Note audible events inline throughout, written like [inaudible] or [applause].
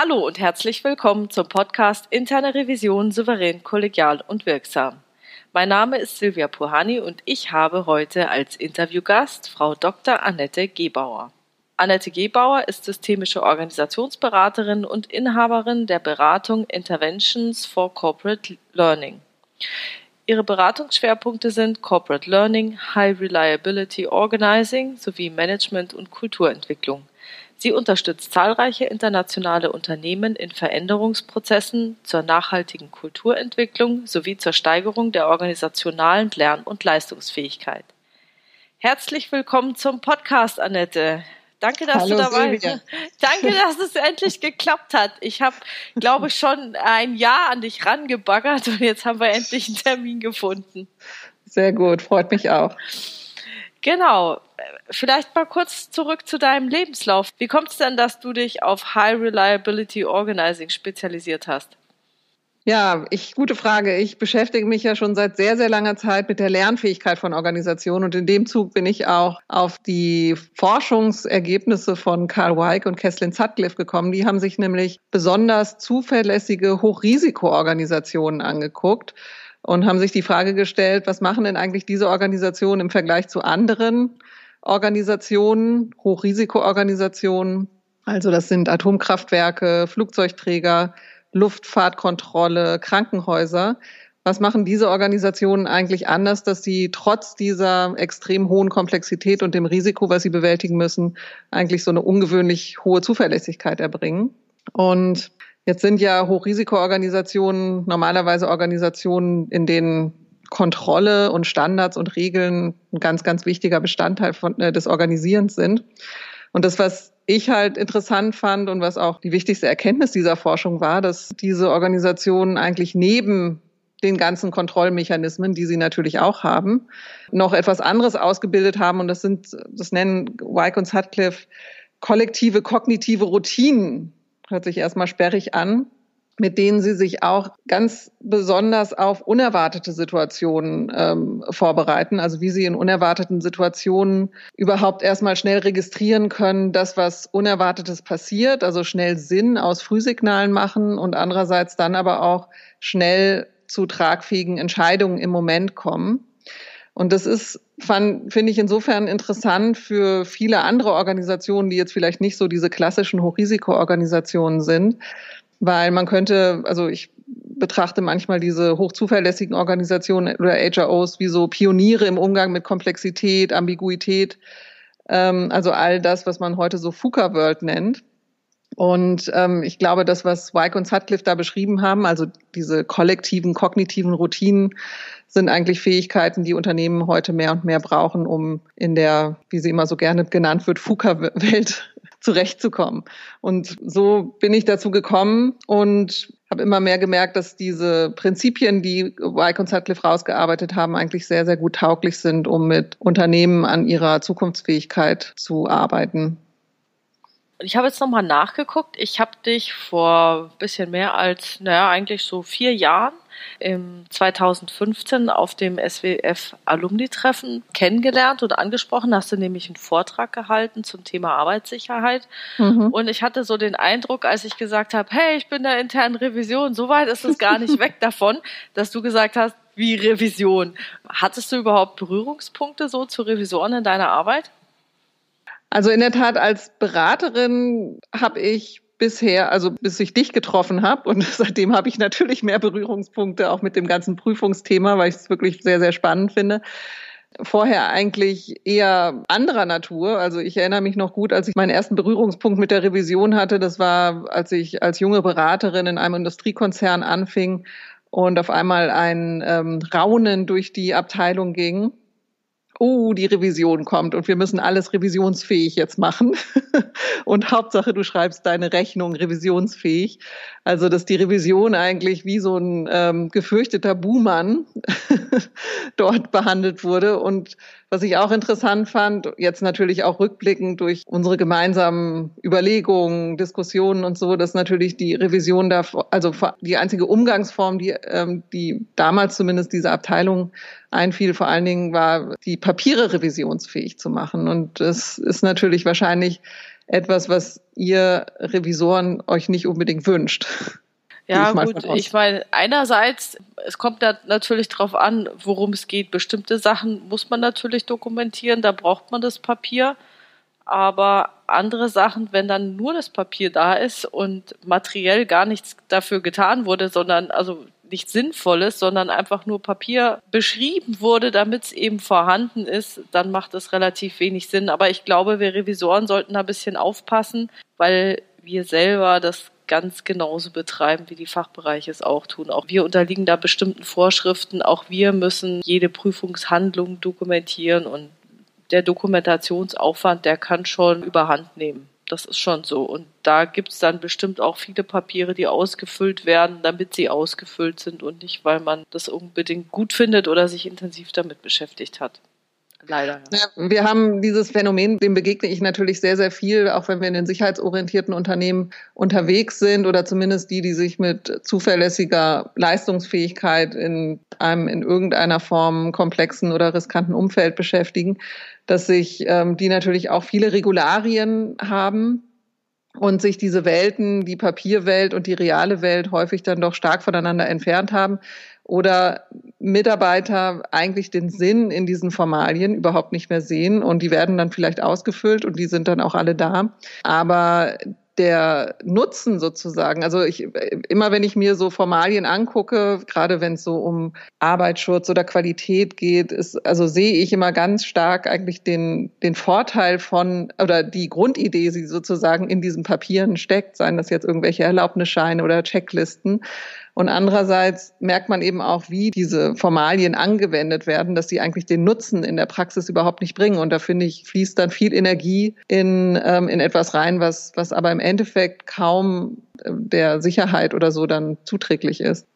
Hallo und herzlich willkommen zum Podcast Interne Revision souverän, kollegial und wirksam. Mein Name ist Silvia Puhani und ich habe heute als Interviewgast Frau Dr. Annette Gebauer. Annette Gebauer ist systemische Organisationsberaterin und Inhaberin der Beratung Interventions for Corporate Learning. Ihre Beratungsschwerpunkte sind Corporate Learning, High Reliability Organizing sowie Management und Kulturentwicklung. Sie unterstützt zahlreiche internationale Unternehmen in Veränderungsprozessen zur nachhaltigen Kulturentwicklung sowie zur Steigerung der organisationalen Lern- und Leistungsfähigkeit. Herzlich willkommen zum Podcast, Annette. Danke, dass Hallo, du dabei bist. Danke, dass es endlich geklappt hat. Ich habe, glaube ich, schon ein Jahr an dich rangebaggert und jetzt haben wir endlich einen Termin gefunden. Sehr gut, freut mich auch. Genau. Vielleicht mal kurz zurück zu deinem Lebenslauf. Wie kommt es denn, dass du dich auf High Reliability Organizing spezialisiert hast? Ja, ich, gute Frage. Ich beschäftige mich ja schon seit sehr, sehr langer Zeit mit der Lernfähigkeit von Organisationen und in dem Zug bin ich auch auf die Forschungsergebnisse von Carl Weick und Kesslin Sutcliffe gekommen. Die haben sich nämlich besonders zuverlässige Hochrisikoorganisationen angeguckt und haben sich die Frage gestellt, was machen denn eigentlich diese Organisationen im Vergleich zu anderen Organisationen, Hochrisikoorganisationen? Also das sind Atomkraftwerke, Flugzeugträger, Luftfahrtkontrolle, Krankenhäuser. Was machen diese Organisationen eigentlich anders, dass sie trotz dieser extrem hohen Komplexität und dem Risiko, was sie bewältigen müssen, eigentlich so eine ungewöhnlich hohe Zuverlässigkeit erbringen? Und jetzt sind ja Hochrisikoorganisationen normalerweise Organisationen, in denen Kontrolle und Standards und Regeln ein ganz, ganz wichtiger Bestandteil von, äh, des Organisierens sind. Und das, was ich halt interessant fand und was auch die wichtigste Erkenntnis dieser Forschung war, dass diese Organisationen eigentlich neben den ganzen Kontrollmechanismen, die sie natürlich auch haben, noch etwas anderes ausgebildet haben. Und das sind, das nennen Wyke und Sutcliffe kollektive kognitive Routinen. Hört sich erstmal sperrig an mit denen sie sich auch ganz besonders auf unerwartete Situationen ähm, vorbereiten. Also wie sie in unerwarteten Situationen überhaupt erstmal schnell registrieren können, dass was Unerwartetes passiert, also schnell Sinn aus Frühsignalen machen und andererseits dann aber auch schnell zu tragfähigen Entscheidungen im Moment kommen. Und das ist, finde ich insofern interessant für viele andere Organisationen, die jetzt vielleicht nicht so diese klassischen Hochrisikoorganisationen sind, weil man könnte, also ich betrachte manchmal diese hochzuverlässigen Organisationen oder HROs wie so Pioniere im Umgang mit Komplexität, Ambiguität, ähm, also all das, was man heute so FUKA World nennt. Und ähm, ich glaube, das, was Wyke und Sutcliffe da beschrieben haben, also diese kollektiven, kognitiven Routinen, sind eigentlich Fähigkeiten, die Unternehmen heute mehr und mehr brauchen, um in der, wie sie immer so gerne genannt wird, FUKA-Welt [laughs] zurechtzukommen. Und so bin ich dazu gekommen und habe immer mehr gemerkt, dass diese Prinzipien, die Wyke und Sutcliffe rausgearbeitet haben, eigentlich sehr, sehr gut tauglich sind, um mit Unternehmen an ihrer Zukunftsfähigkeit zu arbeiten. Ich habe jetzt nochmal nachgeguckt. Ich habe dich vor ein bisschen mehr als, naja, eigentlich so vier Jahren im 2015 auf dem SWF Alumni-Treffen kennengelernt und angesprochen. Hast du nämlich einen Vortrag gehalten zum Thema Arbeitssicherheit. Mhm. Und ich hatte so den Eindruck, als ich gesagt habe, hey, ich bin der internen Revision, so weit ist es gar nicht [laughs] weg davon, dass du gesagt hast, wie Revision. Hattest du überhaupt Berührungspunkte so zu Revisionen in deiner Arbeit? Also in der Tat als Beraterin habe ich bisher, also bis ich dich getroffen habe. Und [laughs] seitdem habe ich natürlich mehr Berührungspunkte auch mit dem ganzen Prüfungsthema, weil ich es wirklich sehr, sehr spannend finde. Vorher eigentlich eher anderer Natur. Also ich erinnere mich noch gut, als ich meinen ersten Berührungspunkt mit der Revision hatte. Das war, als ich als junge Beraterin in einem Industriekonzern anfing und auf einmal ein ähm, Raunen durch die Abteilung ging oh, die Revision kommt und wir müssen alles revisionsfähig jetzt machen. [laughs] und Hauptsache, du schreibst deine Rechnung revisionsfähig. Also, dass die Revision eigentlich wie so ein ähm, gefürchteter Buhmann [laughs] dort behandelt wurde. Und was ich auch interessant fand, jetzt natürlich auch rückblickend durch unsere gemeinsamen Überlegungen, Diskussionen und so, dass natürlich die Revision da, also die einzige Umgangsform, die, ähm, die damals zumindest diese Abteilung einfiel, vor allen Dingen war, die Papiere revisionsfähig zu machen. Und das ist natürlich wahrscheinlich etwas, was ihr Revisoren euch nicht unbedingt wünscht. Ja, ich gut, ich meine, einerseits, es kommt da natürlich drauf an, worum es geht. Bestimmte Sachen muss man natürlich dokumentieren, da braucht man das Papier. Aber andere Sachen, wenn dann nur das Papier da ist und materiell gar nichts dafür getan wurde, sondern also nichts Sinnvolles, sondern einfach nur Papier beschrieben wurde, damit es eben vorhanden ist, dann macht es relativ wenig Sinn. Aber ich glaube, wir Revisoren sollten da ein bisschen aufpassen, weil wir selber das ganz genauso betreiben, wie die Fachbereiche es auch tun. Auch wir unterliegen da bestimmten Vorschriften. Auch wir müssen jede Prüfungshandlung dokumentieren und der Dokumentationsaufwand, der kann schon überhand nehmen. Das ist schon so. Und da gibt es dann bestimmt auch viele Papiere, die ausgefüllt werden, damit sie ausgefüllt sind und nicht, weil man das unbedingt gut findet oder sich intensiv damit beschäftigt hat. Leider. Ja. Wir haben dieses Phänomen, dem begegne ich natürlich sehr, sehr viel, auch wenn wir in den sicherheitsorientierten Unternehmen unterwegs sind oder zumindest die, die sich mit zuverlässiger Leistungsfähigkeit in einem in irgendeiner Form komplexen oder riskanten Umfeld beschäftigen, dass sich ähm, die natürlich auch viele Regularien haben, und sich diese Welten, die Papierwelt und die reale Welt häufig dann doch stark voneinander entfernt haben oder Mitarbeiter eigentlich den Sinn in diesen Formalien überhaupt nicht mehr sehen und die werden dann vielleicht ausgefüllt und die sind dann auch alle da. Aber der Nutzen sozusagen, also ich, immer wenn ich mir so Formalien angucke, gerade wenn es so um Arbeitsschutz oder Qualität geht, ist, also sehe ich immer ganz stark eigentlich den, den Vorteil von, oder die Grundidee, die sozusagen in diesen Papieren steckt, seien das jetzt irgendwelche Erlaubnisscheine oder Checklisten, und andererseits merkt man eben auch, wie diese Formalien angewendet werden, dass sie eigentlich den Nutzen in der Praxis überhaupt nicht bringen. Und da finde ich, fließt dann viel Energie in, ähm, in etwas rein, was, was aber im Endeffekt kaum äh, der Sicherheit oder so dann zuträglich ist.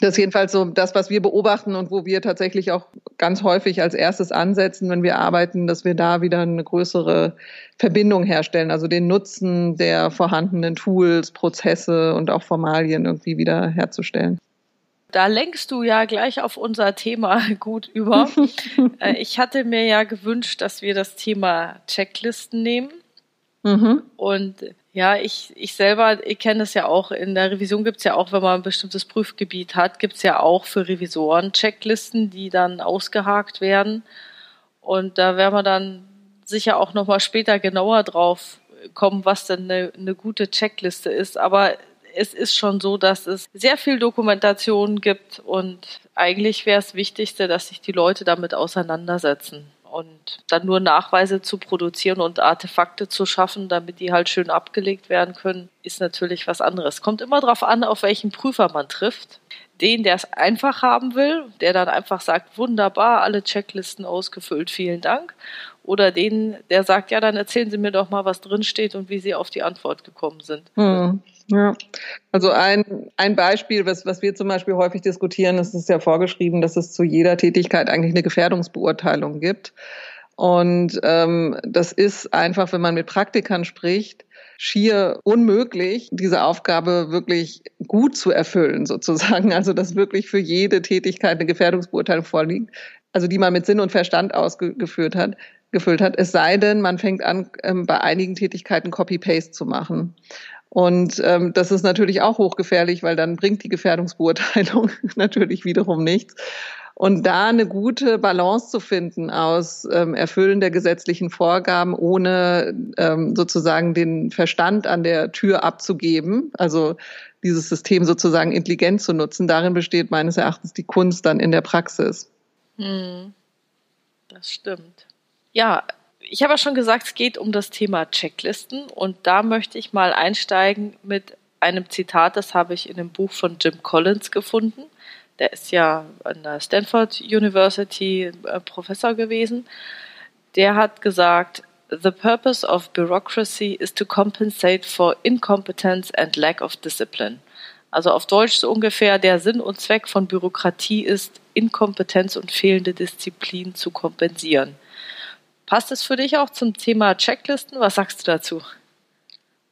Das ist jedenfalls so das, was wir beobachten und wo wir tatsächlich auch ganz häufig als erstes ansetzen, wenn wir arbeiten, dass wir da wieder eine größere Verbindung herstellen, also den Nutzen der vorhandenen Tools, Prozesse und auch Formalien irgendwie wieder herzustellen. Da lenkst du ja gleich auf unser Thema [laughs] gut über. [laughs] Äh, ich hatte mir ja gewünscht, dass wir das Thema Checklisten nehmen. Mhm. Und ja, ich, ich selber, ich kenne das ja auch, in der Revision gibt es ja auch, wenn man ein bestimmtes Prüfgebiet hat, gibt es ja auch für Revisoren Checklisten, die dann ausgehakt werden. Und da werden wir dann sicher auch nochmal später genauer drauf kommen, was denn eine, eine gute Checkliste ist. Aber es ist schon so, dass es sehr viel Dokumentation gibt und eigentlich wäre es Wichtigste, dass sich die Leute damit auseinandersetzen. Und dann nur Nachweise zu produzieren und Artefakte zu schaffen, damit die halt schön abgelegt werden können, ist natürlich was anderes. Kommt immer darauf an, auf welchen Prüfer man trifft. Den, der es einfach haben will, der dann einfach sagt, wunderbar, alle Checklisten ausgefüllt, vielen Dank. Oder den, der sagt, ja, dann erzählen Sie mir doch mal, was drinsteht und wie Sie auf die Antwort gekommen sind. Hm. Ja, also ein, ein Beispiel, was, was wir zum Beispiel häufig diskutieren, ist, es ja vorgeschrieben, dass es zu jeder Tätigkeit eigentlich eine Gefährdungsbeurteilung gibt. Und ähm, das ist einfach, wenn man mit Praktikern spricht, schier unmöglich, diese Aufgabe wirklich gut zu erfüllen, [laughs] sozusagen. Also, dass wirklich für jede Tätigkeit eine Gefährdungsbeurteilung vorliegt, also die man mit Sinn und Verstand ausgeführt hat, gefüllt hat. Es sei denn, man fängt an, ähm, bei einigen Tätigkeiten Copy-Paste zu machen. Und ähm, das ist natürlich auch hochgefährlich, weil dann bringt die Gefährdungsbeurteilung [laughs] natürlich wiederum nichts. Und da eine gute Balance zu finden aus ähm, Erfüllen der gesetzlichen Vorgaben, ohne ähm, sozusagen den Verstand an der Tür abzugeben, also dieses System sozusagen intelligent zu nutzen, darin besteht meines Erachtens die Kunst dann in der Praxis. Hm, das stimmt. Ja, ich habe ja schon gesagt, es geht um das Thema Checklisten und da möchte ich mal einsteigen mit einem Zitat, das habe ich in dem Buch von Jim Collins gefunden. Der ist ja an der Stanford University äh, Professor gewesen. Der hat gesagt, The purpose of bureaucracy is to compensate for incompetence and lack of discipline. Also auf Deutsch so ungefähr, der Sinn und Zweck von Bürokratie ist, Inkompetenz und fehlende Disziplin zu kompensieren. Passt es für dich auch zum Thema Checklisten? Was sagst du dazu?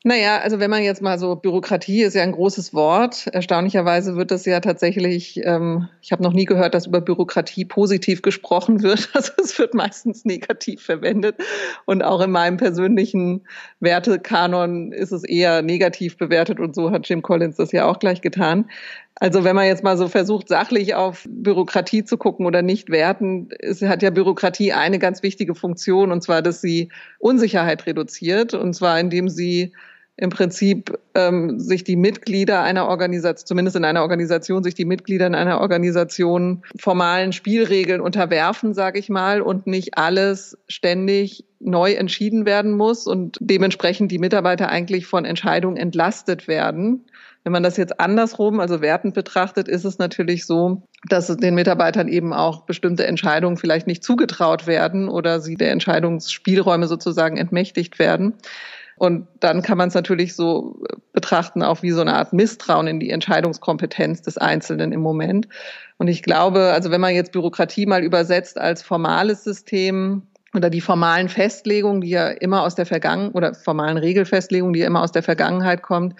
Naja, also wenn man jetzt mal so, Bürokratie ist ja ein großes Wort. Erstaunlicherweise wird das ja tatsächlich, ähm, ich habe noch nie gehört, dass über Bürokratie positiv gesprochen wird. [laughs] Also es wird meistens negativ verwendet. Und auch in meinem persönlichen Wertekanon ist es eher negativ bewertet. Und so hat Jim Collins das ja auch gleich getan. Also wenn man jetzt mal so versucht, sachlich auf Bürokratie zu gucken oder nicht werten, es hat ja Bürokratie eine ganz wichtige Funktion, und zwar, dass sie Unsicherheit reduziert, und zwar indem sie im Prinzip ähm, sich die Mitglieder einer Organisation, zumindest in einer Organisation, sich die Mitglieder in einer Organisation formalen Spielregeln unterwerfen, sage ich mal, und nicht alles ständig neu entschieden werden muss und dementsprechend die Mitarbeiter eigentlich von Entscheidungen entlastet werden. Wenn man das jetzt andersrum, also wertend betrachtet, ist es natürlich so, dass den Mitarbeitern eben auch bestimmte Entscheidungen vielleicht nicht zugetraut werden oder sie der Entscheidungsspielräume sozusagen entmächtigt werden. Und dann kann man es natürlich so betrachten, auch wie so eine Art Misstrauen in die Entscheidungskompetenz des Einzelnen im Moment. Und ich glaube, also wenn man jetzt Bürokratie mal übersetzt als formales System, oder die formalen Festlegungen, die ja immer aus der Vergangenheit, oder formalen Regelfestlegungen, die ja immer aus der Vergangenheit kommt,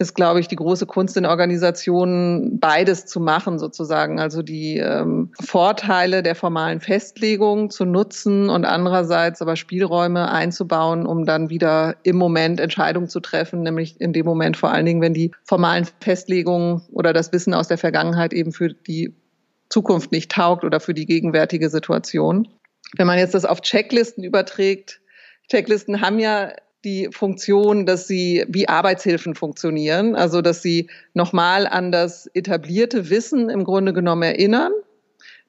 ist, glaube ich, die große Kunst in Organisationen, beides zu machen, sozusagen. Also die ähm, Vorteile der formalen Festlegung zu nutzen und andererseits aber Spielräume einzubauen, um dann wieder im Moment Entscheidungen zu treffen, nämlich in dem Moment vor allen Dingen, wenn die formalen Festlegungen oder das Wissen aus der Vergangenheit eben für die Zukunft nicht taugt oder für die gegenwärtige Situation. Wenn man jetzt das auf Checklisten überträgt, Checklisten haben ja die Funktion, dass sie wie Arbeitshilfen funktionieren, also dass sie nochmal an das etablierte Wissen im Grunde genommen erinnern,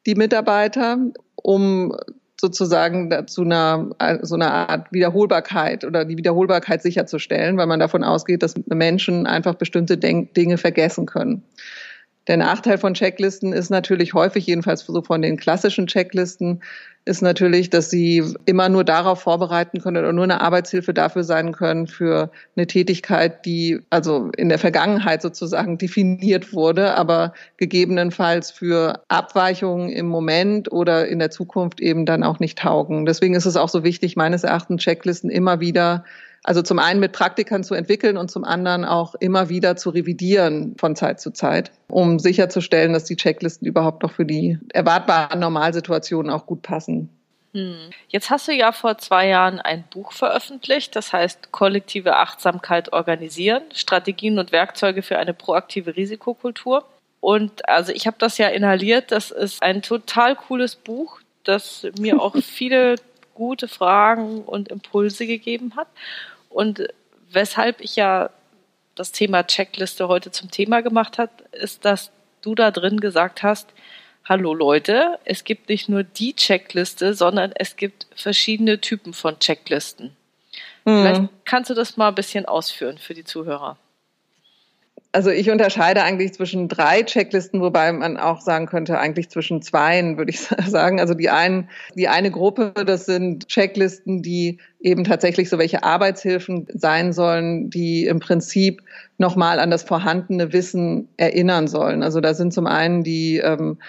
die Mitarbeiter, um sozusagen zu einer, so einer Art Wiederholbarkeit oder die Wiederholbarkeit sicherzustellen, weil man davon ausgeht, dass Menschen einfach bestimmte Dinge vergessen können. Der Nachteil von Checklisten ist natürlich häufig, jedenfalls so von den klassischen Checklisten, ist natürlich, dass sie immer nur darauf vorbereiten können oder nur eine Arbeitshilfe dafür sein können für eine Tätigkeit, die also in der Vergangenheit sozusagen definiert wurde, aber gegebenenfalls für Abweichungen im Moment oder in der Zukunft eben dann auch nicht taugen. Deswegen ist es auch so wichtig, meines Erachtens Checklisten immer wieder also zum einen mit Praktikern zu entwickeln und zum anderen auch immer wieder zu revidieren von Zeit zu Zeit, um sicherzustellen, dass die Checklisten überhaupt noch für die erwartbaren Normalsituationen auch gut passen. Hm. Jetzt hast du ja vor zwei Jahren ein Buch veröffentlicht, das heißt Kollektive Achtsamkeit organisieren, Strategien und Werkzeuge für eine proaktive Risikokultur. Und also ich habe das ja inhaliert, das ist ein total cooles Buch, das mir auch [laughs] viele gute Fragen und Impulse gegeben hat. Und weshalb ich ja das Thema Checkliste heute zum Thema gemacht habe, ist, dass du da drin gesagt hast, hallo Leute, es gibt nicht nur die Checkliste, sondern es gibt verschiedene Typen von Checklisten. Mhm. Vielleicht kannst du das mal ein bisschen ausführen für die Zuhörer also ich unterscheide eigentlich zwischen drei Checklisten, wobei man auch sagen könnte, eigentlich zwischen zweien, würde ich [laughs] sagen. Also die einen, die eine Gruppe, das sind Checklisten, die eben tatsächlich so welche Arbeitshilfen sein sollen, die im Prinzip nochmal an das vorhandene Wissen erinnern sollen. Also da sind zum einen die ähm,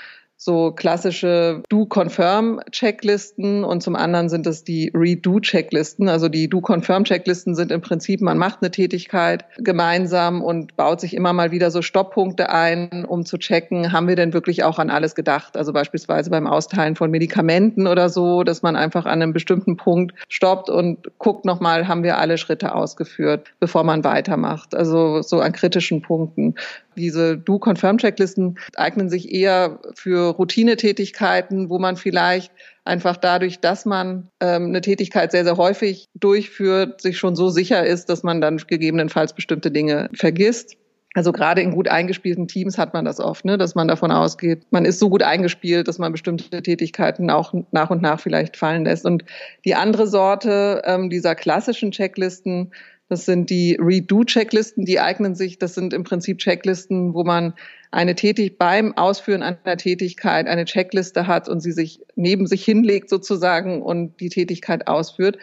so klassische Do-Confirm-Checklisten und zum anderen sind es die Redo-Checklisten. Also die Do-Confirm-Checklisten sind im Prinzip, man macht eine Tätigkeit gemeinsam und baut sich immer mal wieder so Stopppunkte ein, um zu checken, haben wir denn wirklich auch an alles gedacht? Also beispielsweise beim Austeilen von Medikamenten oder so, dass man einfach an einem bestimmten Punkt stoppt und guckt nochmal, haben wir alle Schritte ausgeführt, bevor man weitermacht. Also so an kritischen Punkten. Diese Do-Confirm-Checklisten eignen sich eher für Routinetätigkeiten, wo man vielleicht einfach dadurch, dass man ähm, eine Tätigkeit sehr, sehr häufig durchführt, sich schon so sicher ist, dass man dann gegebenenfalls bestimmte Dinge vergisst. Also gerade in gut eingespielten Teams hat man das oft, ne, dass man davon ausgeht, man ist so gut eingespielt, dass man bestimmte Tätigkeiten auch nach und nach vielleicht fallen lässt. Und die andere Sorte ähm, dieser klassischen Checklisten das sind die Redo-Checklisten, die eignen sich, das sind im Prinzip Checklisten, wo man eine Tätig beim Ausführen einer Tätigkeit eine Checkliste hat und sie sich neben sich hinlegt sozusagen und die Tätigkeit ausführt.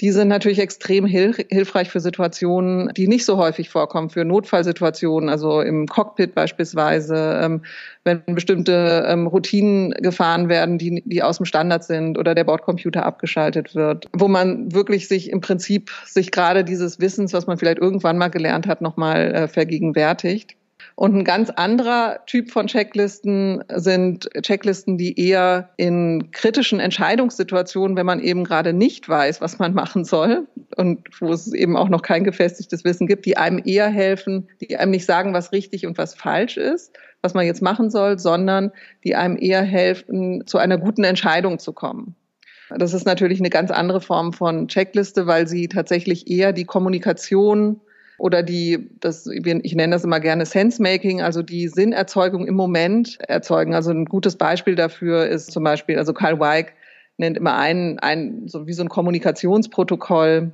Die sind natürlich extrem hilf hilfreich für Situationen, die nicht so häufig vorkommen, für Notfallsituationen, also im Cockpit beispielsweise, ähm, wenn bestimmte ähm, Routinen gefahren werden, die, die aus dem Standard sind oder der Bordcomputer abgeschaltet wird, wo man wirklich sich im Prinzip sich gerade dieses Wissens, was man vielleicht irgendwann mal gelernt hat, nochmal äh, vergegenwärtigt. Und ein ganz anderer Typ von Checklisten sind Checklisten, die eher in kritischen Entscheidungssituationen, wenn man eben gerade nicht weiß, was man machen soll und wo es eben auch noch kein gefestigtes Wissen gibt, die einem eher helfen, die einem nicht sagen, was richtig und was falsch ist, was man jetzt machen soll, sondern die einem eher helfen, zu einer guten Entscheidung zu kommen. Das ist natürlich eine ganz andere Form von Checkliste, weil sie tatsächlich eher die Kommunikation oder die, das, ich nenne das immer gerne Sense-Making, also die Sinnerzeugung im Moment erzeugen. Also ein gutes Beispiel dafür ist zum Beispiel, also Karl Weig nennt immer ein, ein so wie so ein Kommunikationsprotokoll.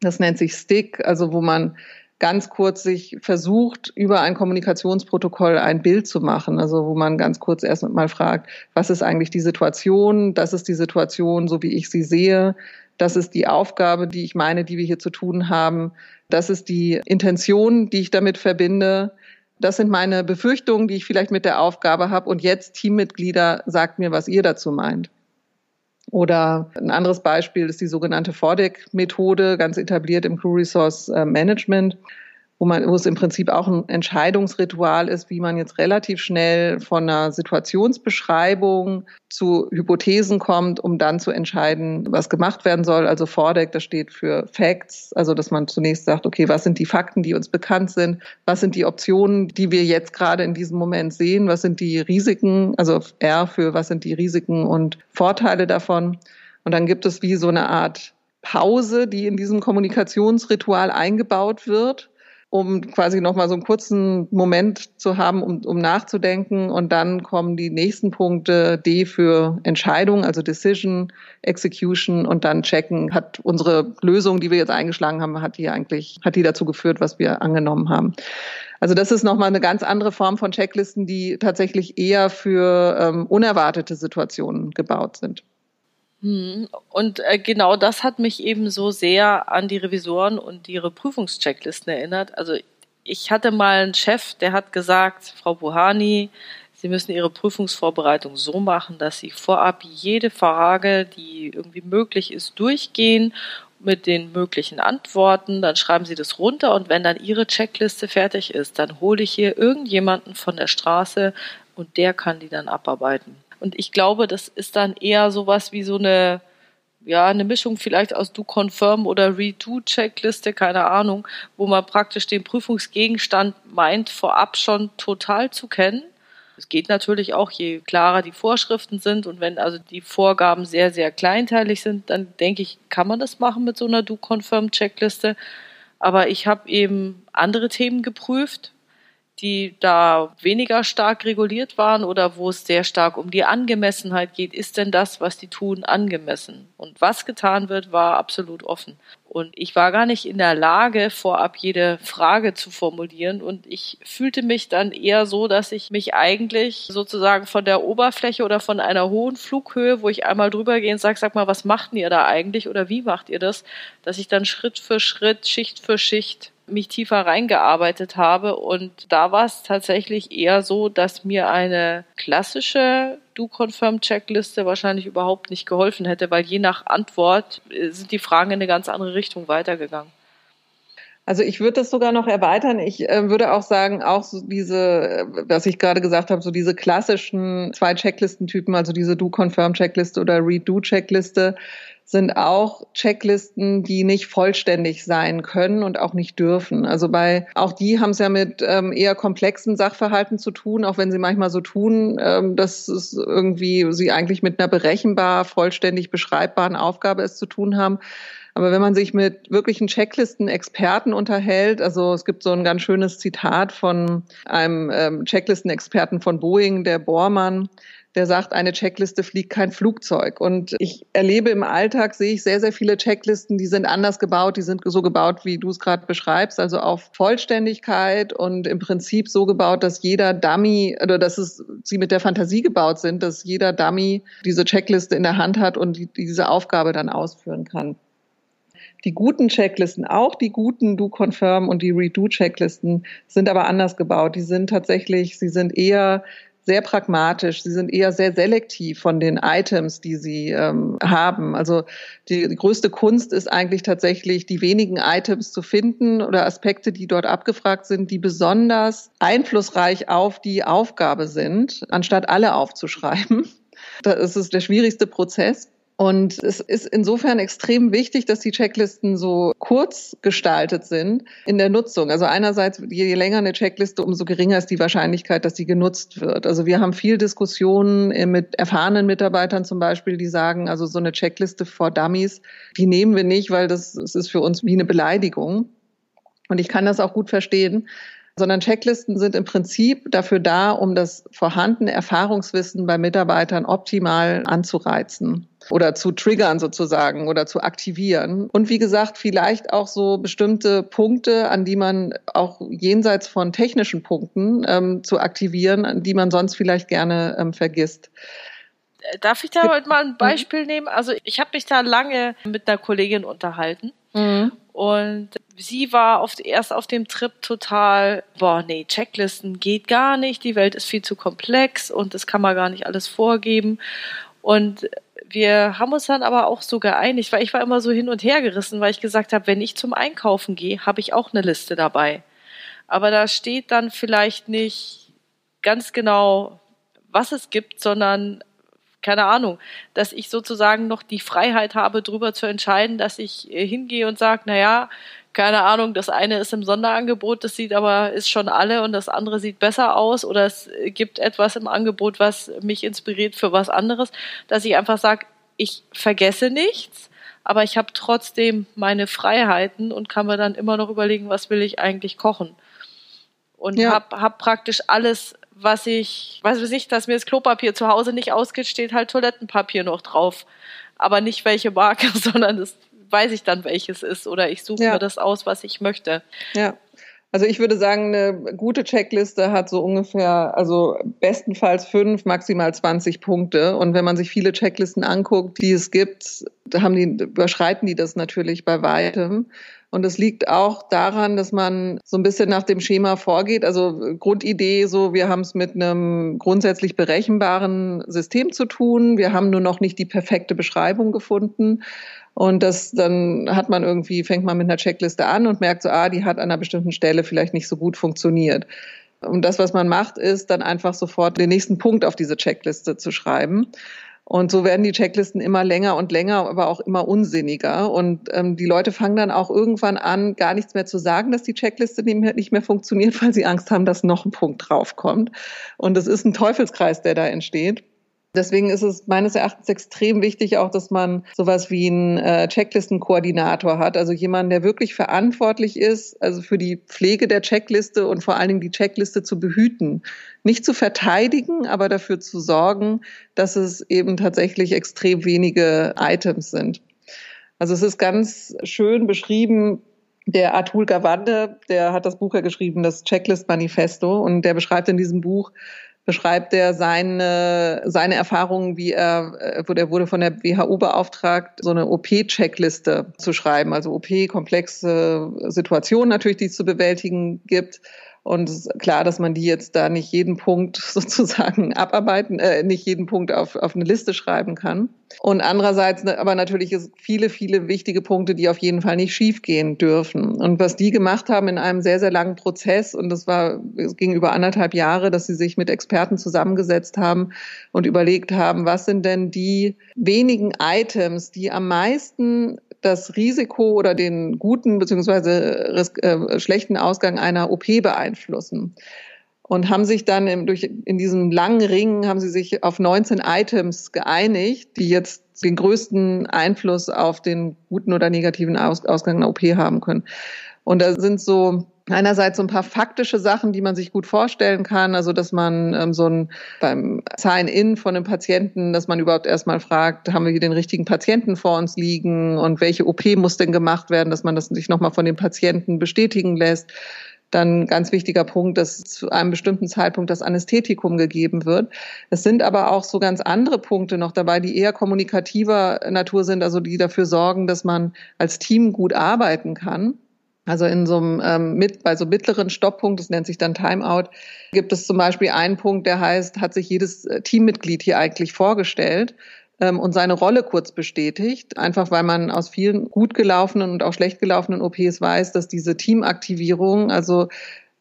Das nennt sich Stick, also wo man ganz kurz sich versucht, über ein Kommunikationsprotokoll ein Bild zu machen. Also wo man ganz kurz erst mal fragt, was ist eigentlich die Situation? Das ist die Situation, so wie ich sie sehe. Das ist die Aufgabe, die ich meine, die wir hier zu tun haben. Das ist die Intention, die ich damit verbinde. Das sind meine Befürchtungen, die ich vielleicht mit der Aufgabe habe. Und jetzt, Teammitglieder, sagt mir, was ihr dazu meint. Oder ein anderes Beispiel ist die sogenannte FORDEC-Methode, ganz etabliert im Crew Resource äh, Management wo man, wo es im Prinzip auch ein Entscheidungsritual ist, wie man jetzt relativ schnell von einer Situationsbeschreibung zu Hypothesen kommt, um dann zu entscheiden, was gemacht werden soll. Also FORDEC, das steht für Facts, also dass man zunächst sagt, okay, was sind die Fakten, die uns bekannt sind? Was sind die Optionen, die wir jetzt gerade in diesem Moment sehen? Was sind die Risiken? Also R für was sind die Risiken und Vorteile davon? Und dann gibt es wie so eine Art Pause, die in diesem Kommunikationsritual eingebaut wird um quasi nochmal so einen kurzen Moment zu haben, um, um nachzudenken. Und dann kommen die nächsten Punkte, D für Entscheidung, also Decision, Execution und dann checken, hat unsere Lösung, die wir jetzt eingeschlagen haben, hat die eigentlich, hat die dazu geführt, was wir angenommen haben. Also das ist nochmal eine ganz andere Form von Checklisten, die tatsächlich eher für ähm, unerwartete Situationen gebaut sind. Hm, und äh, genau das hat mich eben so sehr an die Revisoren und ihre Prüfungschecklisten erinnert. Also ich hatte mal einen Chef, der hat gesagt, Frau Buhani, Sie müssen Ihre Prüfungsvorbereitung so machen, dass Sie vorab jede Frage, die irgendwie möglich ist, durchgehen mit den möglichen Antworten. Dann schreiben Sie das runter und wenn dann Ihre Checkliste fertig ist, dann hole ich hier irgendjemanden von der Straße und der kann die dann abarbeiten. Und ich glaube, das ist dann eher sowas wie so eine, ja, eine Mischung vielleicht aus Do Confirm oder Redo Checkliste, keine Ahnung, wo man praktisch den Prüfungsgegenstand meint, vorab schon total zu kennen. Es geht natürlich auch, je klarer die Vorschriften sind und wenn also die Vorgaben sehr, sehr kleinteilig sind, dann denke ich, kann man das machen mit so einer Do-Confirm-Checkliste. Aber ich habe eben andere Themen geprüft, die da weniger stark reguliert waren oder wo es sehr stark um die Angemessenheit geht. Ist denn das, was die tun, angemessen? Und was getan wird, war absolut offen. Und ich war gar nicht in der Lage, vorab jede Frage zu formulieren. Und ich fühlte mich dann eher so, dass ich mich eigentlich sozusagen von der Oberfläche oder von einer hohen Flughöhe, wo ich einmal drüber gehe und sage, sag mal, was macht ihr da eigentlich oder wie macht ihr das, dass ich dann Schritt für Schritt, Schicht für Schicht mich tiefer reingearbeitet habe. Und da war es tatsächlich eher so, dass mir eine klassische Do-Confirm-Checkliste wahrscheinlich überhaupt nicht geholfen hätte, weil je nach Antwort äh, sind die Fragen in eine ganz andere Richtung weitergegangen. Also ich würde das sogar noch erweitern. Ich äh, würde auch sagen, auch so diese, was ich gerade gesagt habe, so diese klassischen zwei Checklistentypen, also diese Do-Confirm-Checkliste oder Redo-Checkliste, sind auch Checklisten, die nicht vollständig sein können und auch nicht dürfen. Also bei auch die haben es ja mit ähm, eher komplexen Sachverhalten zu tun, auch wenn sie manchmal so tun, ähm, dass es irgendwie sie eigentlich mit einer berechenbar, vollständig beschreibbaren Aufgabe es zu tun haben. Aber wenn man sich mit wirklichen Checklisten-Experten unterhält, also es gibt so ein ganz schönes Zitat von einem ähm, Checklisten-Experten von Boeing, der Bormann, der sagt, eine Checkliste fliegt kein Flugzeug. Und ich erlebe im Alltag, sehe ich sehr, sehr viele Checklisten, die sind anders gebaut, die sind so gebaut, wie du es gerade beschreibst, also auf Vollständigkeit und im Prinzip so gebaut, dass jeder Dummy oder dass es sie mit der Fantasie gebaut sind, dass jeder Dummy diese Checkliste in der Hand hat und die, diese Aufgabe dann ausführen kann. Die guten Checklisten, auch die guten Do-Confirm und die Redo-Checklisten sind aber anders gebaut. Die sind tatsächlich, sie sind eher sehr pragmatisch. Sie sind eher sehr selektiv von den Items, die sie ähm, haben. Also die, die größte Kunst ist eigentlich tatsächlich, die wenigen Items zu finden oder Aspekte, die dort abgefragt sind, die besonders einflussreich auf die Aufgabe sind, anstatt alle aufzuschreiben. [laughs] Das ist der schwierigste Prozess. Und es ist insofern extrem wichtig, dass die Checklisten so kurz gestaltet sind in der Nutzung. Also einerseits, je länger eine Checkliste, umso geringer ist die Wahrscheinlichkeit, dass sie genutzt wird. Also wir haben viel Diskussionen mit erfahrenen Mitarbeitern zum Beispiel, die sagen, also so eine Checkliste vor Dummies, die nehmen wir nicht, weil das, das ist für uns wie eine Beleidigung. Und ich kann das auch gut verstehen sondern Checklisten sind im Prinzip dafür da, um das vorhandene Erfahrungswissen bei Mitarbeitern optimal anzureizen oder zu triggern sozusagen oder zu aktivieren. Und wie gesagt, vielleicht auch so bestimmte Punkte, an die man auch jenseits von technischen Punkten ähm, zu aktivieren, an die man sonst vielleicht gerne ähm, vergisst. Darf ich da heute mal ein Beispiel nehmen? Also ich habe mich da lange mit einer Kollegin unterhalten mhm. Und sie war auf, erst auf dem Trip total, boah, nee, Checklisten geht gar nicht, die Welt ist viel zu komplex und das kann man gar nicht alles vorgeben. Und wir haben uns dann aber auch so geeinigt, weil ich war immer so hin und her gerissen, weil ich gesagt habe, wenn ich zum Einkaufen gehe, habe ich auch eine Liste dabei. Aber da steht dann vielleicht nicht ganz genau, was es gibt, sondern keine Ahnung, dass ich sozusagen noch die Freiheit habe, darüber zu entscheiden, dass ich äh, hingehe und sage, naja, keine Ahnung, das eine ist im Sonderangebot, das sieht aber, ist schon alle und das andere sieht besser aus oder es gibt etwas im Angebot, was mich inspiriert für was anderes, dass ich einfach sage, ich vergesse nichts, aber ich habe trotzdem meine Freiheiten und kann mir dann immer noch überlegen, was will ich eigentlich kochen. Und ja. habe hab praktisch alles, was ich, weiß ich, dass mir das Klopapier zu Hause nicht ausgeht, steht halt Toilettenpapier noch drauf. Aber nicht welche Marke, [laughs] sondern das weiß ich dann, welches ist oder ich suche ja. mir das aus, was ich möchte. Ja. Also ich würde sagen, eine gute Checkliste hat so ungefähr, also bestenfalls fünf, maximal 20 Punkte. Und wenn man sich viele Checklisten anguckt, die es gibt, haben die, überschreiten die das natürlich bei weitem. Und es liegt auch daran, dass man so ein bisschen nach dem Schema vorgeht. Also Grundidee, so wir haben es mit einem grundsätzlich berechenbaren System zu tun. Wir haben nur noch nicht die perfekte Beschreibung gefunden. Und das dann hat man irgendwie, fängt man mit einer Checkliste an und merkt so, ah, die hat an einer bestimmten Stelle vielleicht nicht so gut funktioniert. Und das, was man macht, ist dann einfach sofort den nächsten Punkt auf diese Checkliste zu schreiben. Und so werden die Checklisten immer länger und länger, aber auch immer unsinniger. Und ähm, die Leute fangen dann auch irgendwann an, gar nichts mehr zu sagen, dass die Checkliste nicht mehr, funktioniert, weil sie Angst haben, dass noch ein Punkt draufkommt. Und es ist ein Teufelskreis, der da entsteht. Deswegen ist es meines Erachtens extrem wichtig auch, dass man sowas wie einen äh, Checklistenkoordinator hat, also jemand, der wirklich verantwortlich ist, also für die Pflege der Checkliste und vor allen Dingen die Checkliste zu behüten. Nicht zu verteidigen, aber dafür zu sorgen, dass es eben tatsächlich extrem wenige Items sind. Also es ist ganz schön beschrieben, der Atul Gawande, der hat das Buch ja geschrieben, das Checklist Manifesto, und der beschreibt in diesem Buch, beschreibt er seine, seine Erfahrungen, wie er, äh, wo der wurde von der WHO beauftragt, so eine OP-Checkliste zu schreiben, also OP, komplexe Situationen natürlich, die es zu bewältigen gibt. Und es ist klar, dass man die jetzt da nicht jeden Punkt [laughs] sozusagen abarbeiten, äh, nicht jeden Punkt auf, auf eine Liste schreiben kann. Und andererseits ne, aber natürlich ist viele, viele wichtige Punkte, die auf jeden Fall nicht schiefgehen dürfen. Und was die gemacht haben in einem sehr, sehr langen Prozess, und das war, es ging über anderthalb Jahre, dass sie sich mit Experten zusammengesetzt haben und überlegt haben, was sind denn die wenigen Items, die am meisten das Risiko oder den guten bzw. Äh, schlechten Ausgang einer OP beeinflussen. Und haben sich dann im, durch, in diesem langen Ring haben sie sich auf 19 Items geeinigt, die jetzt den größten Einfluss auf den guten oder negativen Aus, Ausgang einer OP haben können. Und da sind so einerseits so ein paar faktische Sachen, die man sich gut vorstellen kann, also dass man ähm, so ein beim Sign-in von einem Patienten, dass man überhaupt erstmal fragt, haben wir hier den richtigen Patienten vor uns liegen und welche OP muss denn gemacht werden, dass man das sich nochmal von dem Patienten bestätigen lässt dann ganz wichtiger Punkt, dass zu einem bestimmten Zeitpunkt das Anästhetikum gegeben wird. Es sind aber auch so ganz andere Punkte noch dabei, die eher kommunikativer Natur sind, also die dafür sorgen, dass man als Team gut arbeiten kann. Also in so einem ähm, mit bei so mittleren Stopppunkt, das nennt sich dann Timeout, gibt es zum Beispiel einen Punkt, der heißt, hat sich jedes äh, Teammitglied hier eigentlich vorgestellt ähm, und seine Rolle kurz bestätigt, einfach weil man aus vielen gut gelaufenen und auch schlecht gelaufenen OPs weiß, dass diese Teamaktivierung also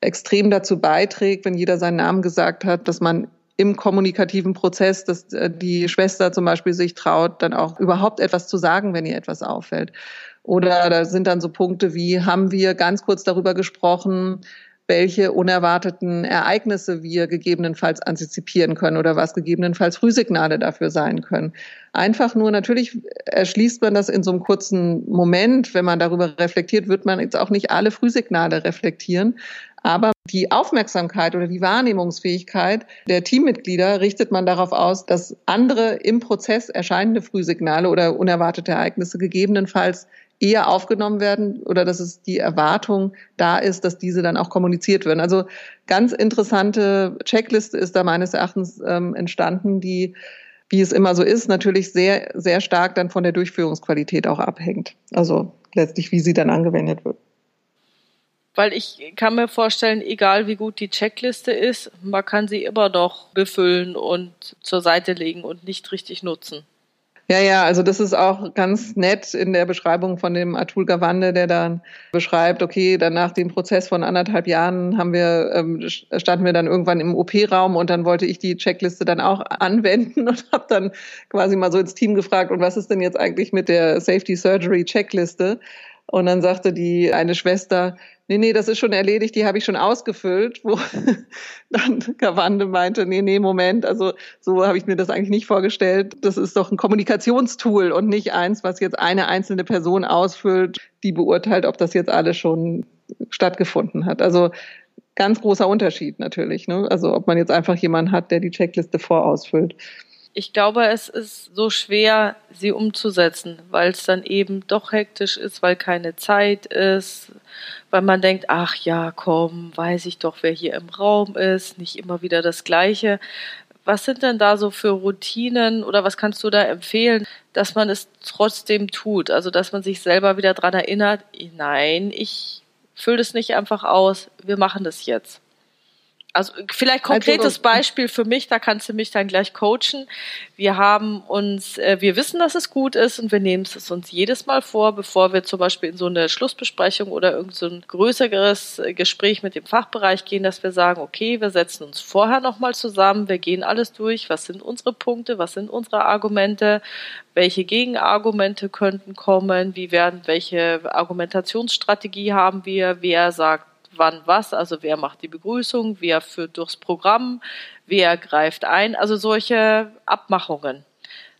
extrem dazu beiträgt, wenn jeder seinen Namen gesagt hat, dass man im kommunikativen Prozess, dass äh, die Schwester zum Beispiel sich traut, dann auch überhaupt etwas zu sagen, wenn ihr etwas auffällt. Oder da sind dann so Punkte wie, haben wir ganz kurz darüber gesprochen, welche unerwarteten Ereignisse wir gegebenenfalls antizipieren können oder was gegebenenfalls Frühsignale dafür sein können. Einfach nur, natürlich erschließt man das in so einem kurzen Moment, wenn man darüber reflektiert, wird man jetzt auch nicht alle Frühsignale reflektieren. Aber die Aufmerksamkeit oder die Wahrnehmungsfähigkeit der Teammitglieder richtet man darauf aus, dass andere im Prozess erscheinende Frühsignale oder unerwartete Ereignisse gegebenenfalls eher aufgenommen werden oder dass es die Erwartung da ist, dass diese dann auch kommuniziert werden. Also ganz interessante Checkliste ist da meines Erachtens ähm, entstanden, die, wie es immer so ist, natürlich sehr, sehr stark dann von der Durchführungsqualität auch abhängt. Also letztlich, wie sie dann angewendet wird. Weil ich kann mir vorstellen, egal wie gut die Checkliste ist, man kann sie immer noch befüllen und zur Seite legen und nicht richtig nutzen. Ja, ja, also das ist auch ganz nett in der Beschreibung von dem Atul Gawande, der dann beschreibt, okay, dann nach dem Prozess von anderthalb Jahren haben wir, ähm, standen wir dann irgendwann im OP-Raum und dann wollte ich die Checkliste dann auch [laughs] anwenden und habe dann quasi mal so ins Team gefragt, und was ist denn jetzt eigentlich mit der Safety Surgery Checkliste? Und dann sagte die eine Schwester, nee, nee, das ist schon erledigt, die habe ich schon ausgefüllt, wo [laughs] dann Kavande meinte, nee, nee, Moment, also so habe ich mir das eigentlich nicht vorgestellt. Das ist doch ein Kommunikationstool und nicht eins, was jetzt eine einzelne Person ausfüllt, die beurteilt, ob das jetzt alles schon stattgefunden hat. Also ganz großer Unterschied natürlich. Ne? Also ob man jetzt einfach jemanden hat, der die Checkliste vorausfüllt ich glaube, es ist so schwer, sie umzusetzen, weil es dann eben doch hektisch ist, weil keine Zeit ist, weil man denkt, ach ja, komm, weiß ich doch, wer hier im Raum ist, nicht immer wieder das Gleiche. Was sind denn da so für Routinen oder was kannst du da empfehlen, dass man es trotzdem tut? Also, dass man sich selber wieder daran erinnert, nein, ich fülle das nicht einfach aus, wir machen das jetzt. Also vielleicht also konkretes also, Beispiel für mich, da kannst du mich dann gleich coachen. Wir haben uns, äh, wir wissen, dass es gut ist und wir nehmen es uns jedes Mal vor, bevor wir zum Beispiel in so eine Schlussbesprechung oder irgend so ein größeres äh, Gespräch mit dem Fachbereich gehen, dass wir sagen, okay, wir setzen uns vorher nochmal zusammen, wir gehen alles durch, was sind unsere Punkte, was sind unsere Argumente, welche Gegenargumente könnten kommen, wie werden, welche Argumentationsstrategie haben wir, wer sagt, wann was, also wer macht die Begrüßung, wer führt durchs Programm, wer greift ein, also solche Abmachungen.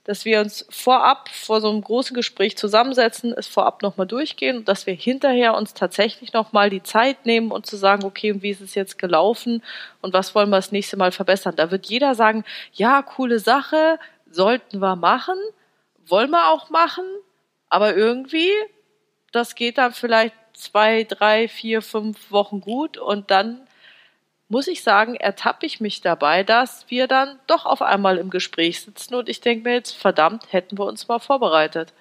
Dass wir uns vorab vor so einem großen Gespräch zusammensetzen, es vorab nochmal durchgehen und dass wir hinterher uns tatsächlich nochmal die Zeit nehmen und zu sagen, okay, wie ist es jetzt gelaufen und was wollen wir das nächste Mal verbessern. Da wird jeder sagen, ja, coole Sache, sollten wir machen, wollen wir auch machen, aber irgendwie, das geht dann vielleicht zwei, drei, vier, fünf Wochen gut und dann muss ich sagen, ertappe ich mich dabei, dass wir dann doch auf einmal im Gespräch sitzen und ich denke mir jetzt, verdammt, hätten wir uns mal vorbereitet.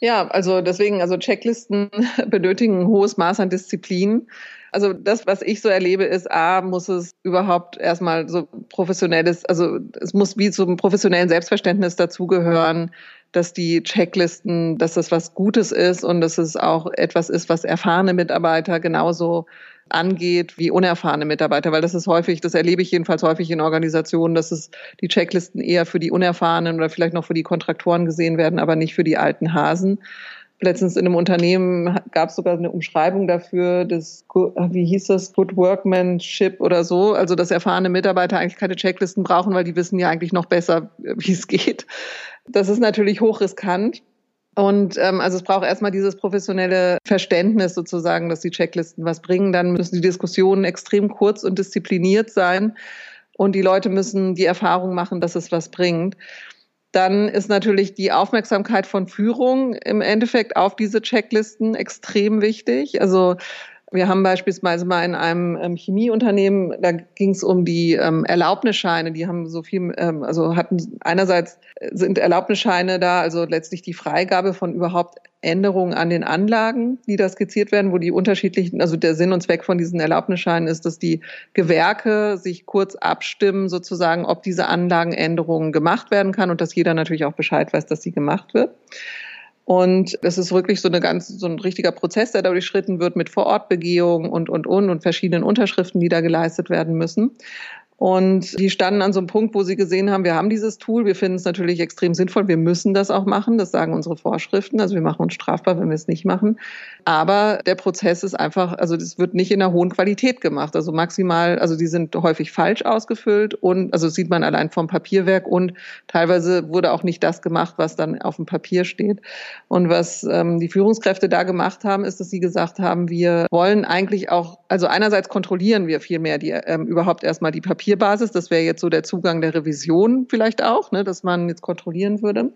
Ja, also deswegen, also Checklisten [laughs] benötigen ein hohes Maß an Disziplin. Also das, was ich so erlebe, ist, A, muss es überhaupt erstmal so professionelles, also es muss wie zum professionellen Selbstverständnis dazugehören, dass die Checklisten, dass das was Gutes ist und dass es auch etwas ist, was erfahrene Mitarbeiter genauso angeht wie unerfahrene Mitarbeiter, weil das ist häufig, das erlebe ich jedenfalls häufig in Organisationen, dass es die Checklisten eher für die Unerfahrenen oder vielleicht noch für die Kontraktoren gesehen werden, aber nicht für die alten Hasen. Letztens in einem Unternehmen gab es sogar eine Umschreibung dafür, das, wie hieß das, Good Workmanship oder so. Also, dass erfahrene Mitarbeiter eigentlich keine Checklisten brauchen, weil die wissen ja eigentlich noch besser, wie es geht. Das ist natürlich hochriskant. Und ähm, also es braucht erstmal dieses professionelle Verständnis sozusagen, dass die Checklisten was bringen. Dann müssen die Diskussionen extrem kurz und diszipliniert sein. Und die Leute müssen die Erfahrung machen, dass es was bringt. Dann ist natürlich die Aufmerksamkeit von Führung im Endeffekt auf diese Checklisten extrem wichtig. Also Wir haben beispielsweise mal in einem ähm, Chemieunternehmen, da ging es um die ähm, Erlaubnisscheine. Die haben so viel, ähm, also hatten einerseits sind Erlaubnisscheine da, also letztlich die Freigabe von überhaupt Änderungen an den Anlagen, die da skizziert werden, wo die unterschiedlichen, also der Sinn und Zweck von diesen Erlaubnisscheinen ist, dass die Gewerke sich kurz abstimmen, sozusagen, ob diese Anlagenänderungen gemacht werden kann und dass jeder natürlich auch Bescheid weiß, dass sie gemacht wird. Und es ist wirklich so eine ganz, so ein richtiger Prozess, der da durchschritten wird mit Vorortbegehungen und, und, und und verschiedenen Unterschriften, die da geleistet werden müssen. Und die standen an so einem Punkt, wo sie gesehen haben, wir haben dieses Tool, wir finden es natürlich extrem sinnvoll, wir müssen das auch machen, das sagen unsere Vorschriften, also wir machen uns strafbar, wenn wir es nicht machen. Aber der Prozess ist einfach, also das wird nicht in einer hohen Qualität gemacht, also maximal, also die sind häufig falsch ausgefüllt und, also das sieht man allein vom Papierwerk und teilweise wurde auch nicht das gemacht, was dann auf dem Papier steht. Und was ähm, die Führungskräfte da gemacht haben, ist, dass sie gesagt haben, wir wollen eigentlich auch, also einerseits kontrollieren wir viel mehr die, ähm, überhaupt erstmal die Papier Papierbasis. Das wäre jetzt so der Zugang der Revision vielleicht auch, ne, dass man jetzt kontrollieren würde.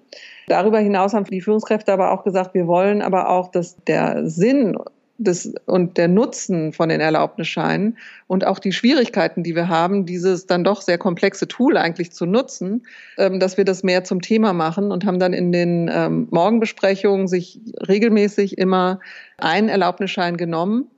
Darüber hinaus haben die Führungskräfte aber auch gesagt, wir wollen aber auch, dass der Sinn des, und der Nutzen von den Erlaubnisscheinen und auch die Schwierigkeiten, die wir haben, dieses dann doch sehr komplexe Tool eigentlich zu nutzen, ähm, dass wir das mehr zum Thema machen und haben dann in den ähm, Morgenbesprechungen sich regelmäßig immer einen Erlaubnisschein genommen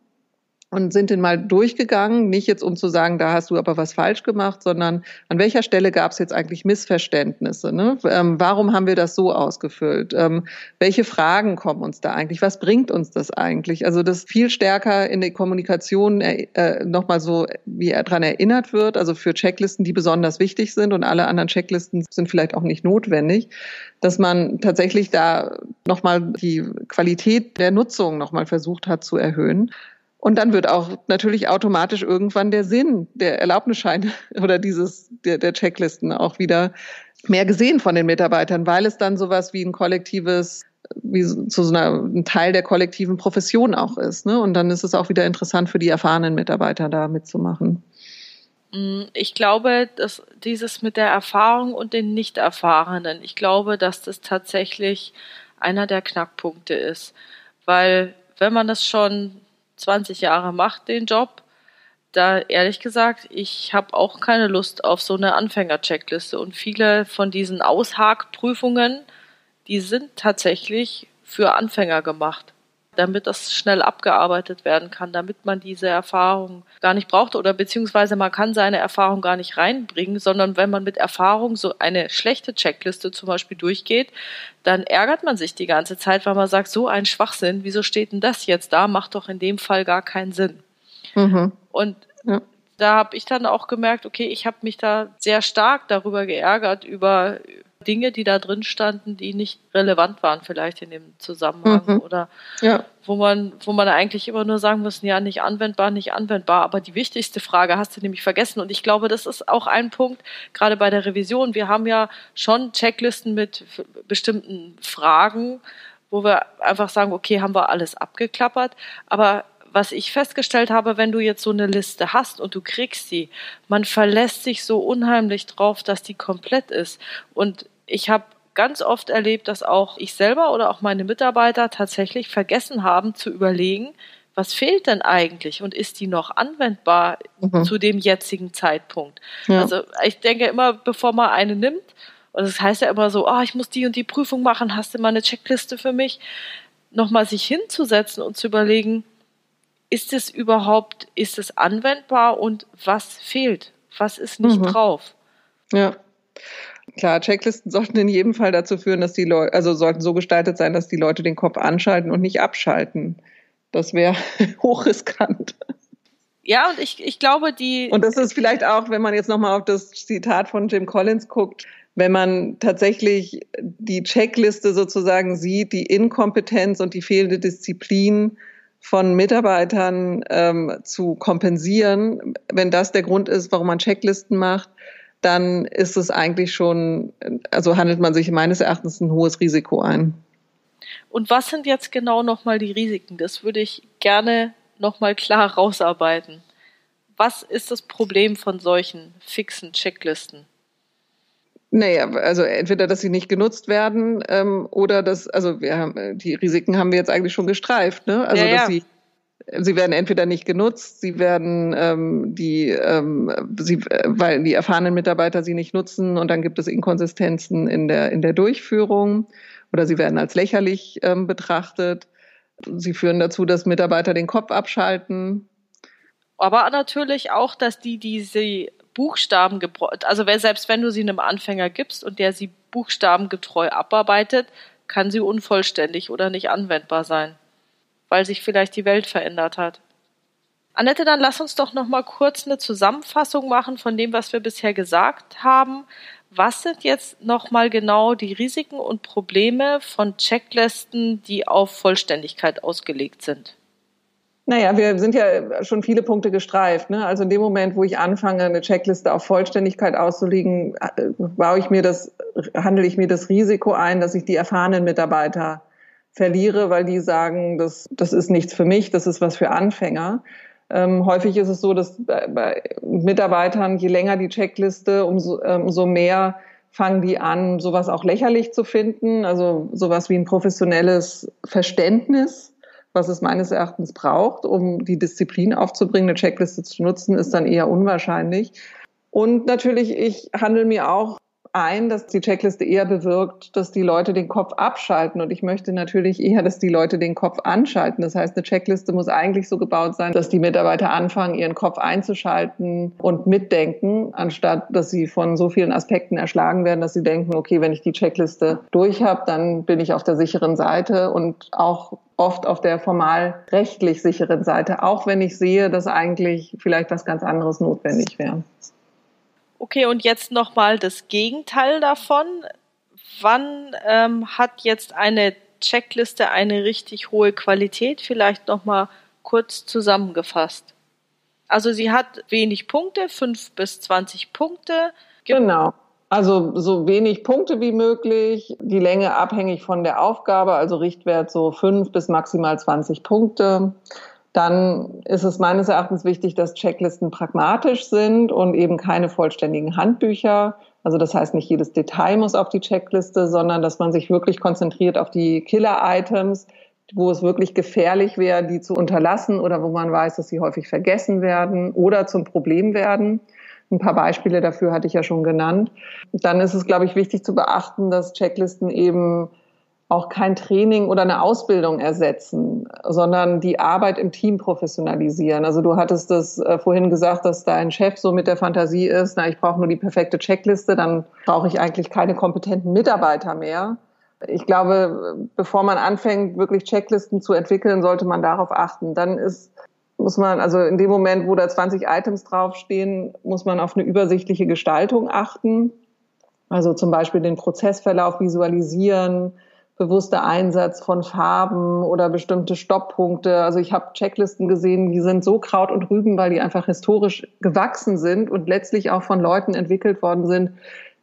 und sind den mal durchgegangen, nicht jetzt um zu sagen, da hast du aber was falsch gemacht, sondern an welcher Stelle gab es jetzt eigentlich Missverständnisse? Ne? Ähm, warum haben wir das so ausgefüllt? Ähm, welche Fragen kommen uns da eigentlich? Was bringt uns das eigentlich? Also das viel stärker in der Kommunikation äh, nochmal so, wie er daran erinnert wird, also für Checklisten, die besonders wichtig sind und alle anderen Checklisten sind vielleicht auch nicht notwendig, dass man tatsächlich da nochmal die Qualität der Nutzung nochmal versucht hat zu erhöhen. Und dann wird auch natürlich automatisch irgendwann der Sinn der Erlaubnisscheine [laughs] oder dieses, der, der Checklisten auch wieder mehr gesehen von den Mitarbeitern, weil es dann sowas wie ein kollektives wie zu so einer, ein Teil der kollektiven Profession auch ist. Ne? Und dann ist es auch wieder interessant für die erfahrenen Mitarbeiter da mitzumachen. Mm, ich glaube, dass dieses mit der Erfahrung und den Nicht-Erfahrenen, ich glaube, dass das tatsächlich einer der Knackpunkte ist. Weil wenn man das schon 20 Jahre macht, den Job, da ehrlich gesagt, ich habe auch keine Lust auf so eine Anfänger-Checkliste. Und viele von diesen Aushakprüfungen, die sind tatsächlich für Anfänger gemacht damit das schnell abgearbeitet werden kann, damit man diese Erfahrung gar nicht braucht oder beziehungsweise man kann seine Erfahrung gar nicht reinbringen, sondern wenn man mit Erfahrung so eine schlechte Checkliste zum Beispiel durchgeht, dann ärgert man sich die ganze Zeit, weil man sagt, so ein Schwachsinn, wieso steht denn das jetzt da? Macht doch in dem Fall gar keinen Sinn. Mhm. Und ja. da habe ich dann auch gemerkt, okay, ich habe mich da sehr stark darüber geärgert, über Dinge, die da drin standen, die nicht relevant waren vielleicht in dem Zusammenhang mhm. oder ja. wo man, wo man eigentlich immer nur sagen muss, ja, nicht anwendbar, nicht anwendbar. Aber die wichtigste Frage hast du nämlich vergessen. Und ich glaube, das ist auch ein Punkt, gerade bei der Revision. Wir haben ja schon Checklisten mit bestimmten Fragen, wo wir einfach sagen, okay, haben wir alles abgeklappert. Aber was ich festgestellt habe, wenn du jetzt so eine Liste hast und du kriegst sie, man verlässt sich so unheimlich drauf, dass die komplett ist. Und ich habe ganz oft erlebt, dass auch ich selber oder auch meine Mitarbeiter tatsächlich vergessen haben zu überlegen, was fehlt denn eigentlich und ist die noch anwendbar mhm. zu dem jetzigen Zeitpunkt? Ja. Also ich denke immer, bevor man eine nimmt, und das heißt ja immer so, oh, ich muss die und die Prüfung machen, hast du mal eine Checkliste für mich? Nochmal sich hinzusetzen und zu überlegen, ist es überhaupt, ist es anwendbar und was fehlt? Was ist nicht mhm. drauf? Ja. Klar, Checklisten sollten in jedem Fall dazu führen, dass die Leute, also sollten so gestaltet sein, dass die Leute den Kopf anschalten und nicht abschalten. Das wäre [laughs] hochriskant. Ja, und ich, ich glaube, die. Und das ist vielleicht auch, wenn man jetzt nochmal auf das Zitat von Jim Collins guckt, wenn man tatsächlich die Checkliste sozusagen sieht, die Inkompetenz und die fehlende Disziplin von Mitarbeitern ähm, zu kompensieren, wenn das der Grund ist, warum man Checklisten macht, dann ist es eigentlich schon, also handelt man sich meines Erachtens ein hohes Risiko ein. Und was sind jetzt genau nochmal die Risiken? Das würde ich gerne nochmal klar [laughs] rausarbeiten. Was ist das Problem von solchen fixen Checklisten? Naja, also entweder, dass sie nicht genutzt werden ähm, oder dass, also wir haben, die Risiken haben wir jetzt eigentlich schon gestreift, ne? Also, ja, ja. dass sie Sie werden entweder nicht genutzt, sie werden ähm, die, ähm, sie, weil die erfahrenen Mitarbeiter sie nicht nutzen und dann gibt es Inkonsistenzen in der in der Durchführung oder sie werden als lächerlich ähm, betrachtet. Sie führen dazu, dass Mitarbeiter den Kopf abschalten. Aber natürlich auch, dass die, die sie Buchstaben, also selbst wenn du sie einem Anfänger gibst und der sie buchstabengetreu abarbeitet, kann sie unvollständig oder nicht anwendbar sein, weil sich vielleicht die Welt verändert hat. Annette, dann lass uns doch noch mal kurz eine Zusammenfassung machen von dem, was wir bisher gesagt haben. Was sind jetzt noch mal genau die Risiken und Probleme von Checklisten, die auf Vollständigkeit ausgelegt sind? Naja, wir sind ja schon viele Punkte gestreift. Ne? Also in dem Moment, wo ich anfange, eine Checkliste auf Vollständigkeit auszulegen, äh, baue ich mir das, handle ich mir das Risiko ein, dass ich die erfahrenen Mitarbeiter verliere, weil die sagen, das, das ist nichts für mich, das ist was für Anfänger. Ähm, häufig ist es so, dass bei, bei Mitarbeitern, je länger die Checkliste, umso, ähm, umso mehr fangen die an, sowas auch lächerlich zu finden, also sowas wie ein professionelles Verständnis was es meines Erachtens braucht, um die Disziplin aufzubringen. Eine Checkliste zu nutzen, ist dann eher unwahrscheinlich. Und natürlich, ich handle mir auch ein, dass die Checkliste eher bewirkt, dass die Leute den Kopf abschalten. Und ich möchte natürlich eher, dass die Leute den Kopf anschalten. Das heißt, eine Checkliste muss eigentlich so gebaut sein, dass die Mitarbeiter anfangen, ihren Kopf einzuschalten und mitdenken, anstatt dass sie von so vielen Aspekten erschlagen werden, dass sie denken, okay, wenn ich die Checkliste durch habe, dann bin ich auf der sicheren Seite und auch oft auf der formal rechtlich sicheren Seite, auch wenn ich sehe, dass eigentlich vielleicht was ganz anderes notwendig wäre. Okay, und jetzt nochmal das Gegenteil davon. Wann ähm, hat jetzt eine Checkliste eine richtig hohe Qualität? Vielleicht nochmal kurz zusammengefasst. Also sie hat wenig Punkte, fünf bis zwanzig Punkte. Genau. Also so wenig Punkte wie möglich, die Länge abhängig von der Aufgabe, also Richtwert so fünf bis maximal zwanzig Punkte. Dann ist es meines Erachtens wichtig, dass Checklisten pragmatisch sind und eben keine vollständigen Handbücher. Also das heißt, nicht jedes Detail muss auf die Checkliste, sondern dass man sich wirklich konzentriert auf die Killer-Items, wo es wirklich gefährlich wäre, die zu unterlassen oder wo man weiß, dass sie häufig vergessen werden oder zum Problem werden. Ein paar Beispiele dafür hatte ich ja schon genannt. Dann ist es, glaube ich, wichtig zu beachten, dass Checklisten eben auch kein Training oder eine Ausbildung ersetzen, sondern die Arbeit im Team professionalisieren. Also du hattest das äh, vorhin gesagt, dass dein Chef so mit der Fantasie ist, na, ich brauche nur die perfekte Checkliste, dann brauche ich eigentlich keine kompetenten Mitarbeiter mehr. Ich glaube, bevor man anfängt, wirklich Checklisten zu entwickeln, sollte man darauf achten. Dann ist muss man, also in dem Moment, wo da 20 Items draufstehen, muss man auf eine übersichtliche Gestaltung achten. Also zum Beispiel den Prozessverlauf visualisieren, bewusster Einsatz von Farben oder bestimmte Stopppunkte. Also ich habe Checklisten gesehen, die sind so Kraut und Rüben, weil die einfach historisch gewachsen sind und letztlich auch von Leuten entwickelt worden sind,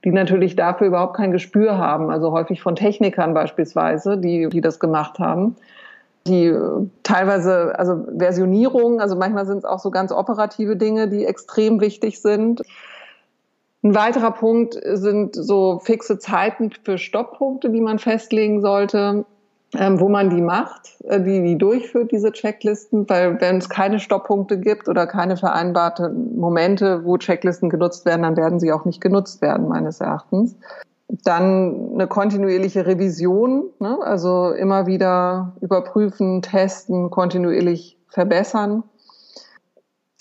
die natürlich dafür überhaupt kein Gespür haben. Also häufig von Technikern beispielsweise, die, die das gemacht haben. Die teilweise, also Versionierung, also manchmal sind es auch so ganz operative Dinge, die extrem wichtig sind. Ein weiterer Punkt sind so fixe Zeiten für Stopppunkte, die man festlegen sollte, ähm, wo man die macht, äh, die, die durchführt, diese Checklisten, weil wenn es keine Stopppunkte gibt oder keine vereinbarten Momente, wo Checklisten genutzt werden, dann werden sie auch nicht genutzt werden, meines Erachtens. Dann eine kontinuierliche Revision, ne? also immer wieder überprüfen, testen, kontinuierlich verbessern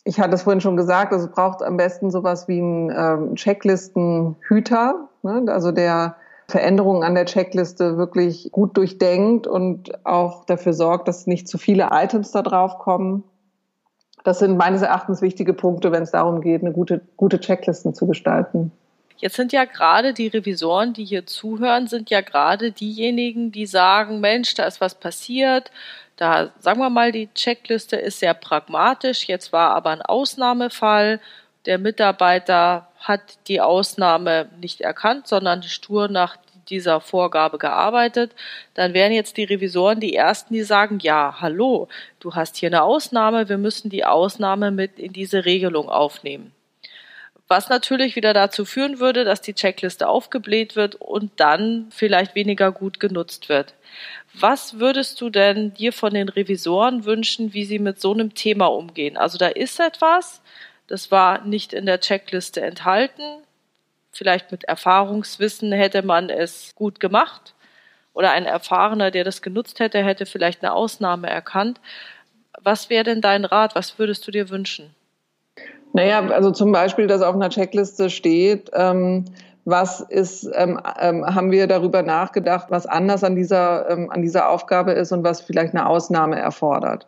ich hatte es vorhin schon gesagt, also es braucht am besten sowas wie einen ähm, Checklistenhüter, ne? also der Veränderungen an der Checkliste wirklich gut durchdenkt und auch dafür sorgt, dass nicht zu viele Items da drauf kommen. Das sind meines Erachtens wichtige Punkte, wenn es darum geht, eine gute, gute Checklisten zu gestalten. Jetzt sind ja gerade die Revisoren, die hier zuhören, sind ja gerade diejenigen, die sagen, Mensch, da ist was passiert, da sagen wir mal, die Checkliste ist sehr pragmatisch. Jetzt war aber ein Ausnahmefall. Der Mitarbeiter hat die Ausnahme nicht erkannt, sondern stur nach dieser Vorgabe gearbeitet, dann wären jetzt die Revisoren die ersten, die sagen, ja, hallo, du hast hier eine Ausnahme, wir müssen die Ausnahme mit in diese Regelung aufnehmen. Was natürlich wieder dazu führen würde, dass die Checkliste aufgebläht wird und dann vielleicht weniger gut genutzt wird. Was würdest du denn dir von den Revisoren wünschen, wie sie mit so einem Thema umgehen? Also da ist etwas, das war nicht in der Checkliste enthalten. Vielleicht mit Erfahrungswissen hätte man es gut gemacht. Oder ein Erfahrener, der das genutzt hätte, hätte vielleicht eine Ausnahme erkannt. Was wäre denn dein Rat? Was würdest du dir wünschen? Naja, also zum Beispiel, dass auf einer Checkliste steht, ähm, was ist, ähm, ähm, haben wir darüber nachgedacht, was anders an dieser, ähm, an dieser Aufgabe ist und was vielleicht eine Ausnahme erfordert.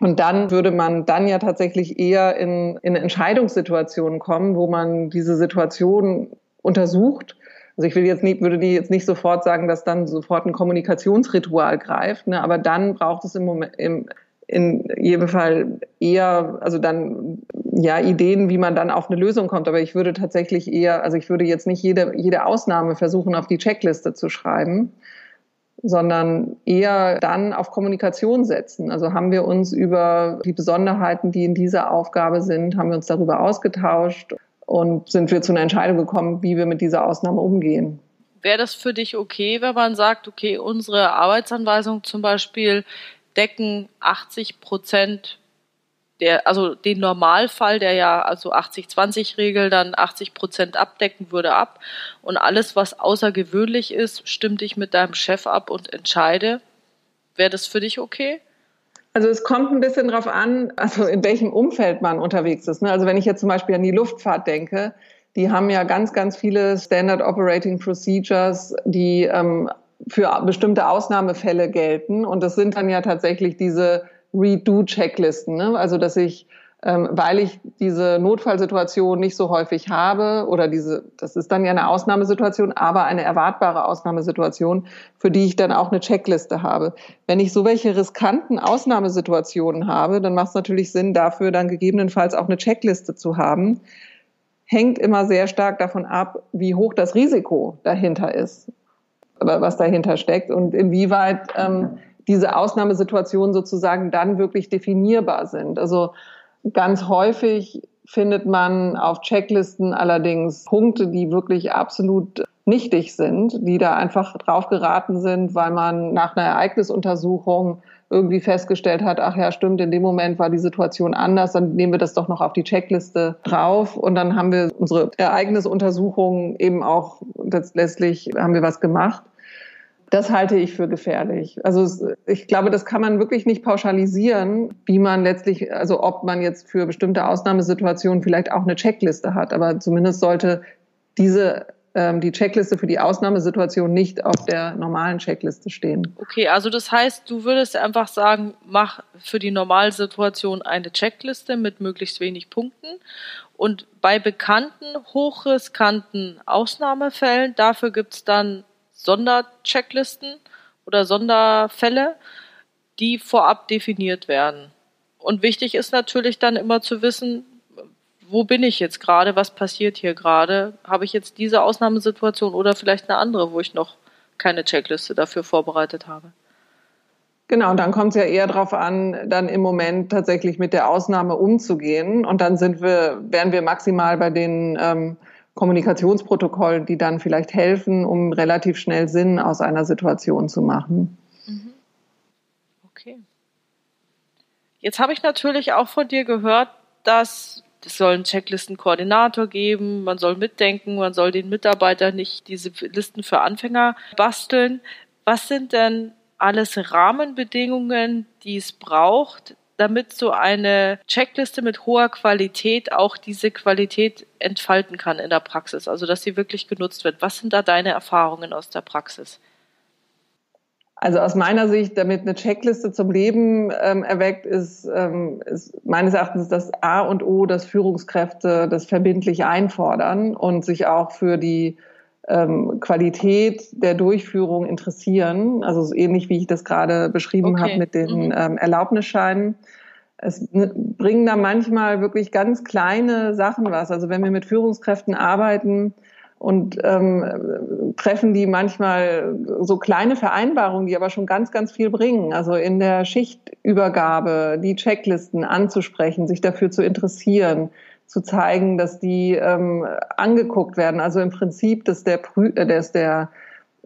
Und dann würde man dann ja tatsächlich eher in, in Entscheidungssituationen kommen, wo man diese Situation untersucht. Also ich will jetzt nicht, würde die jetzt nicht sofort sagen, dass dann sofort ein Kommunikationsritual greift, ne, aber dann braucht es im Moment, im, in jedem Fall eher, also dann ja Ideen, wie man dann auf eine Lösung kommt. Aber ich würde tatsächlich eher, also ich würde jetzt nicht jede, jede Ausnahme versuchen, auf die Checkliste zu schreiben, sondern eher dann auf Kommunikation setzen. Also haben wir uns über die Besonderheiten, die in dieser Aufgabe sind, haben wir uns darüber ausgetauscht und sind wir zu einer Entscheidung gekommen, wie wir mit dieser Ausnahme umgehen. Wäre das für dich okay, wenn man sagt, okay, unsere Arbeitsanweisung zum Beispiel decken 80 Prozent der, also den Normalfall, der ja also 80-20-Regel dann 80 Prozent abdecken würde, ab. Und alles, was außergewöhnlich ist, stimme dich mit deinem Chef ab und entscheide. Wäre das für dich okay? Also es kommt ein bisschen drauf an, also in welchem Umfeld man unterwegs ist. Ne? Also wenn ich jetzt zum Beispiel an die Luftfahrt denke, die haben ja ganz, ganz viele Standard Operating Procedures, die ähm, für bestimmte Ausnahmefälle gelten. Und das sind dann ja tatsächlich diese Redo-Checklisten. Ne? Also dass ich, ähm, weil ich diese Notfallsituation nicht so häufig habe oder diese, das ist dann ja eine Ausnahmesituation, aber eine erwartbare Ausnahmesituation, für die ich dann auch eine Checkliste habe. Wenn ich so welche riskanten Ausnahmesituationen habe, dann macht es natürlich Sinn, dafür dann gegebenenfalls auch eine Checkliste zu haben. Hängt immer sehr stark davon ab, wie hoch das Risiko dahinter ist was dahinter steckt und inwieweit ähm, diese Ausnahmesituationen sozusagen dann wirklich definierbar sind. Also ganz häufig findet man auf Checklisten allerdings Punkte, die wirklich absolut nichtig sind, die da einfach drauf geraten sind, weil man nach einer Ereignisuntersuchung irgendwie festgestellt hat, ach ja, stimmt, in dem Moment war die Situation anders, dann nehmen wir das doch noch auf die Checkliste drauf und dann haben wir unsere Ereignisuntersuchung eben auch letztlich haben wir was gemacht. Das halte ich für gefährlich. Also ich glaube, das kann man wirklich nicht pauschalisieren, wie man letztlich, also ob man jetzt für bestimmte Ausnahmesituationen vielleicht auch eine Checkliste hat. Aber zumindest sollte diese die Checkliste für die Ausnahmesituation nicht auf der normalen Checkliste stehen. Okay, also das heißt, du würdest einfach sagen, mach für die Normalsituation eine Checkliste mit möglichst wenig Punkten und bei bekannten, hochriskanten Ausnahmefällen, dafür gibt es dann Sonderchecklisten oder Sonderfälle, die vorab definiert werden. Und wichtig ist natürlich dann immer zu wissen, wo bin ich jetzt gerade, was passiert hier gerade? Habe ich jetzt diese Ausnahmesituation oder vielleicht eine andere, wo ich noch keine Checkliste dafür vorbereitet habe? Genau, und dann kommt es ja eher darauf an, dann im Moment tatsächlich mit der Ausnahme umzugehen. Und dann sind wir, wären wir maximal bei den ähm, Kommunikationsprotokollen, die dann vielleicht helfen, um relativ schnell Sinn aus einer Situation zu machen. Mhm. Okay. Jetzt habe ich natürlich auch von dir gehört, dass es soll einen Checklistenkoordinator geben, man soll mitdenken, man soll den Mitarbeitern nicht diese Listen für Anfänger basteln. Was sind denn alles Rahmenbedingungen, die es braucht, damit so eine Checkliste mit hoher Qualität auch diese Qualität entfalten kann in der Praxis, also dass sie wirklich genutzt wird. Was sind da deine Erfahrungen aus der Praxis? Also aus meiner Sicht, damit eine Checkliste zum Leben ähm, erweckt, ist, ähm, ist meines Erachtens das A und O, dass Führungskräfte das verbindlich einfordern und sich auch für die ähm, Qualität der Durchführung interessieren. Also ähnlich wie ich das gerade beschrieben okay. habe mit den mhm. ähm, Erlaubnisscheinen. Es bringen da manchmal wirklich ganz kleine Sachen was. Also wenn wir mit Führungskräften arbeiten und ähm, treffen die manchmal so kleine Vereinbarungen, die aber schon ganz, ganz viel bringen. Also in der Schichtübergabe die Checklisten anzusprechen, sich dafür zu interessieren, zu zeigen, dass die ähm, angeguckt werden. Also im Prinzip, dass der, Prü äh, dass der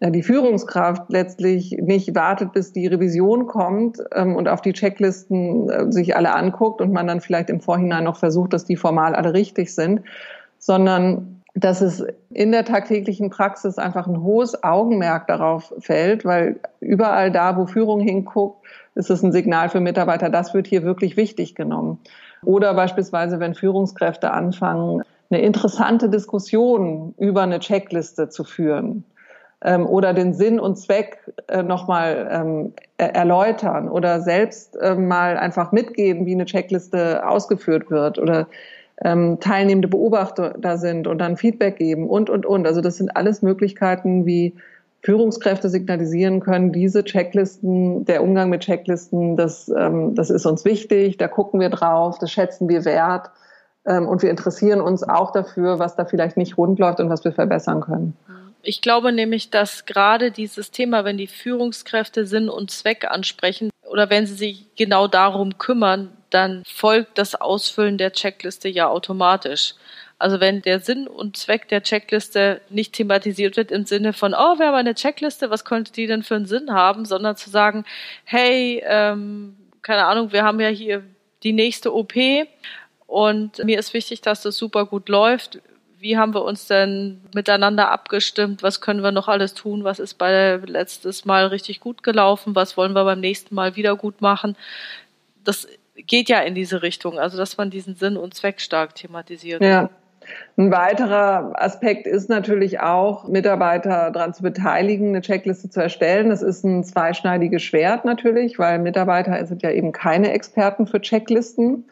äh, die Führungskraft letztlich nicht wartet, bis die Revision kommt ähm, und auf die Checklisten äh, sich alle anguckt und man dann vielleicht im Vorhinein noch versucht, dass die formal alle richtig sind, sondern dass es in der tagtäglichen Praxis einfach ein hohes Augenmerk darauf fällt, weil überall da, wo Führung hinguckt, ist es ein Signal für Mitarbeiter, das wird hier wirklich wichtig genommen. Oder beispielsweise, wenn Führungskräfte anfangen, eine interessante Diskussion über eine Checkliste zu führen ähm, oder den Sinn und Zweck äh, nochmal ähm, erläutern oder selbst äh, mal einfach mitgeben, wie eine Checkliste ausgeführt wird oder ähm, teilnehmende Beobachter da sind und dann Feedback geben und, und, und. Also das sind alles Möglichkeiten, wie Führungskräfte signalisieren können, diese Checklisten, der Umgang mit Checklisten, das, ähm, das ist uns wichtig, da gucken wir drauf, das schätzen wir wert ähm, und wir interessieren uns auch dafür, was da vielleicht nicht rund läuft und was wir verbessern können. Ich glaube nämlich, dass gerade dieses Thema, wenn die Führungskräfte Sinn und Zweck ansprechen oder wenn sie sich genau darum kümmern, dann folgt das Ausfüllen der Checkliste ja automatisch. Also wenn der Sinn und Zweck der Checkliste nicht thematisiert wird im Sinne von, oh, wir haben eine Checkliste, was könnte die denn für einen Sinn haben, sondern zu sagen, hey, ähm, keine Ahnung, wir haben ja hier die nächste OP und mir ist wichtig, dass das super gut läuft. Wie haben wir uns denn miteinander abgestimmt? Was können wir noch alles tun? Was ist bei letztes Mal richtig gut gelaufen? Was wollen wir beim nächsten Mal wieder gut machen? Das geht ja in diese Richtung, also dass man diesen Sinn und Zweck stark thematisiert. Ja. Ein weiterer Aspekt ist natürlich auch, Mitarbeiter daran zu beteiligen, eine Checkliste zu erstellen. Das ist ein zweischneidiges Schwert natürlich, weil Mitarbeiter sind ja eben keine Experten für Checklisten.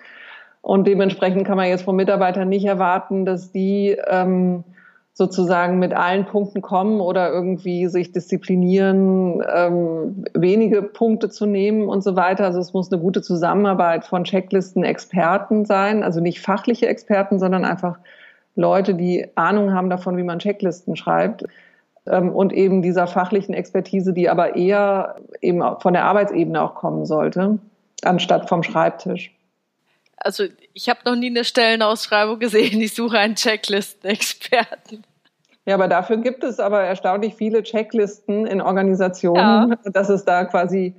Und dementsprechend kann man jetzt von Mitarbeitern nicht erwarten, dass die ähm, sozusagen mit allen Punkten kommen oder irgendwie sich disziplinieren, ähm, wenige Punkte zu nehmen und so weiter. Also es muss eine gute Zusammenarbeit von Checklisten-Experten sein, also nicht fachliche Experten, sondern einfach Leute, die Ahnung haben davon, wie man Checklisten schreibt. Ähm, und eben dieser fachlichen Expertise, die aber eher eben von der Arbeitsebene auch kommen sollte, anstatt vom Schreibtisch also ich habe noch nie eine Stellenausschreibung gesehen, ich suche einen Checklisten-Experten. Ja, aber dafür gibt es aber erstaunlich viele Checklisten in Organisationen, ja. dass es da quasi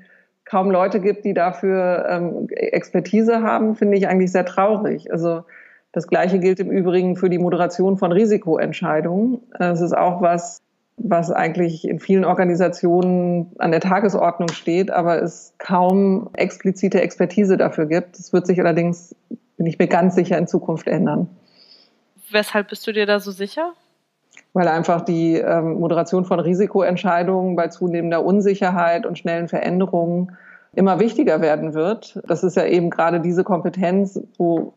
kaum Leute gibt, die dafür ähm, Expertise haben, finde ich eigentlich sehr traurig. Also das Gleiche gilt im Übrigen für die Moderation von Risikoentscheidungen. Es ist auch was, was eigentlich in vielen Organisationen an der Tagesordnung steht, aber es kaum explizite Expertise dafür gibt. Das wird sich allerdings, bin ich mir ganz sicher, in Zukunft ändern. Weshalb bist du dir da so sicher? Weil einfach die ähm, Moderation von Risikoentscheidungen bei zunehmender Unsicherheit und schnellen Veränderungen immer wichtiger werden wird. Das ist ja eben gerade diese Kompetenz, wo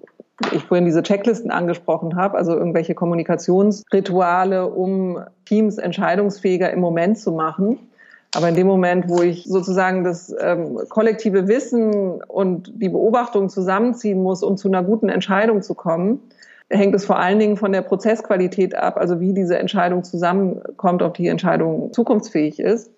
ich vorhin diese Checklisten angesprochen habe, also irgendwelche Kommunikationsrituale, um Teams entscheidungsfähiger im Moment zu machen. Aber in dem Moment, wo ich sozusagen das ähm, kollektive Wissen und die Beobachtung zusammenziehen muss, um zu einer guten Entscheidung zu kommen, hängt es vor allen Dingen von der Prozessqualität ab, also wie diese Entscheidung zusammenkommt, ob die Entscheidung zukunftsfähig ist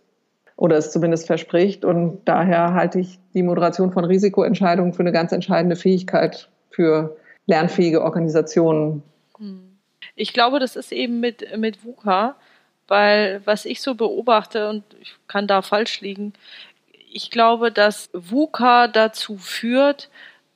oder es zumindest verspricht. Und daher halte ich die Moderation von Risikoentscheidungen für eine ganz entscheidende Fähigkeit für lernfähige Organisationen. Hm. Ich glaube, das ist eben mit, mit VUCA, weil was ich so beobachte, und ich kann da falsch liegen, ich glaube, dass VUCA dazu führt,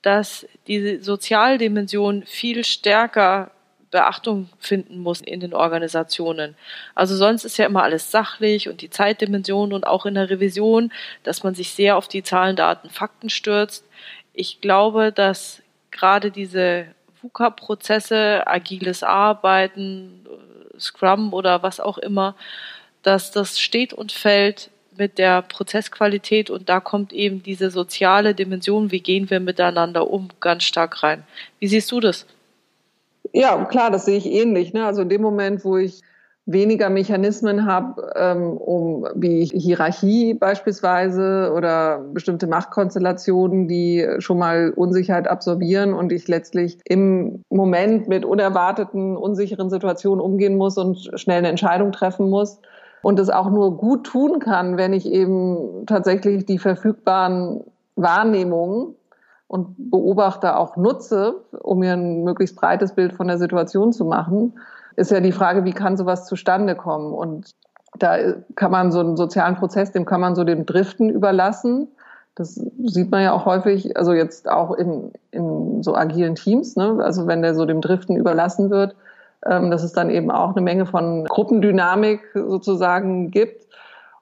dass diese Sozialdimension viel stärker Beachtung finden muss in den Organisationen. Also sonst ist ja immer alles sachlich und die Zeitdimension und auch in der Revision, dass man sich sehr auf die Zahlen, Daten, Fakten stürzt. Ich glaube, dass gerade diese VUCA-Prozesse, agiles Arbeiten, Scrum oder was auch immer, dass das steht und fällt mit der Prozessqualität und da kommt eben diese soziale Dimension, wie gehen wir miteinander um, ganz stark rein. Wie siehst du das? Ja, klar, das sehe ich ähnlich. Ne? Also in dem Moment, wo ich weniger Mechanismen habe, ähm, um wie Hierarchie beispielsweise oder bestimmte Machtkonstellationen, die schon mal Unsicherheit absorbieren und ich letztlich im Moment mit unerwarteten, unsicheren Situationen umgehen muss und schnell eine Entscheidung treffen muss. Und es auch nur gut tun kann, wenn ich eben tatsächlich die verfügbaren Wahrnehmungen und Beobachter auch nutze, um mir ein möglichst breites Bild von der Situation zu machen, ist ja die Frage, wie kann sowas zustande kommen? Und da kann man so einen sozialen Prozess, dem kann man so dem Driften überlassen. Das sieht man ja auch häufig, also jetzt auch in, in so agilen Teams, ne? also wenn der so dem Driften überlassen wird, ähm, dass es dann eben auch eine Menge von Gruppendynamik sozusagen gibt.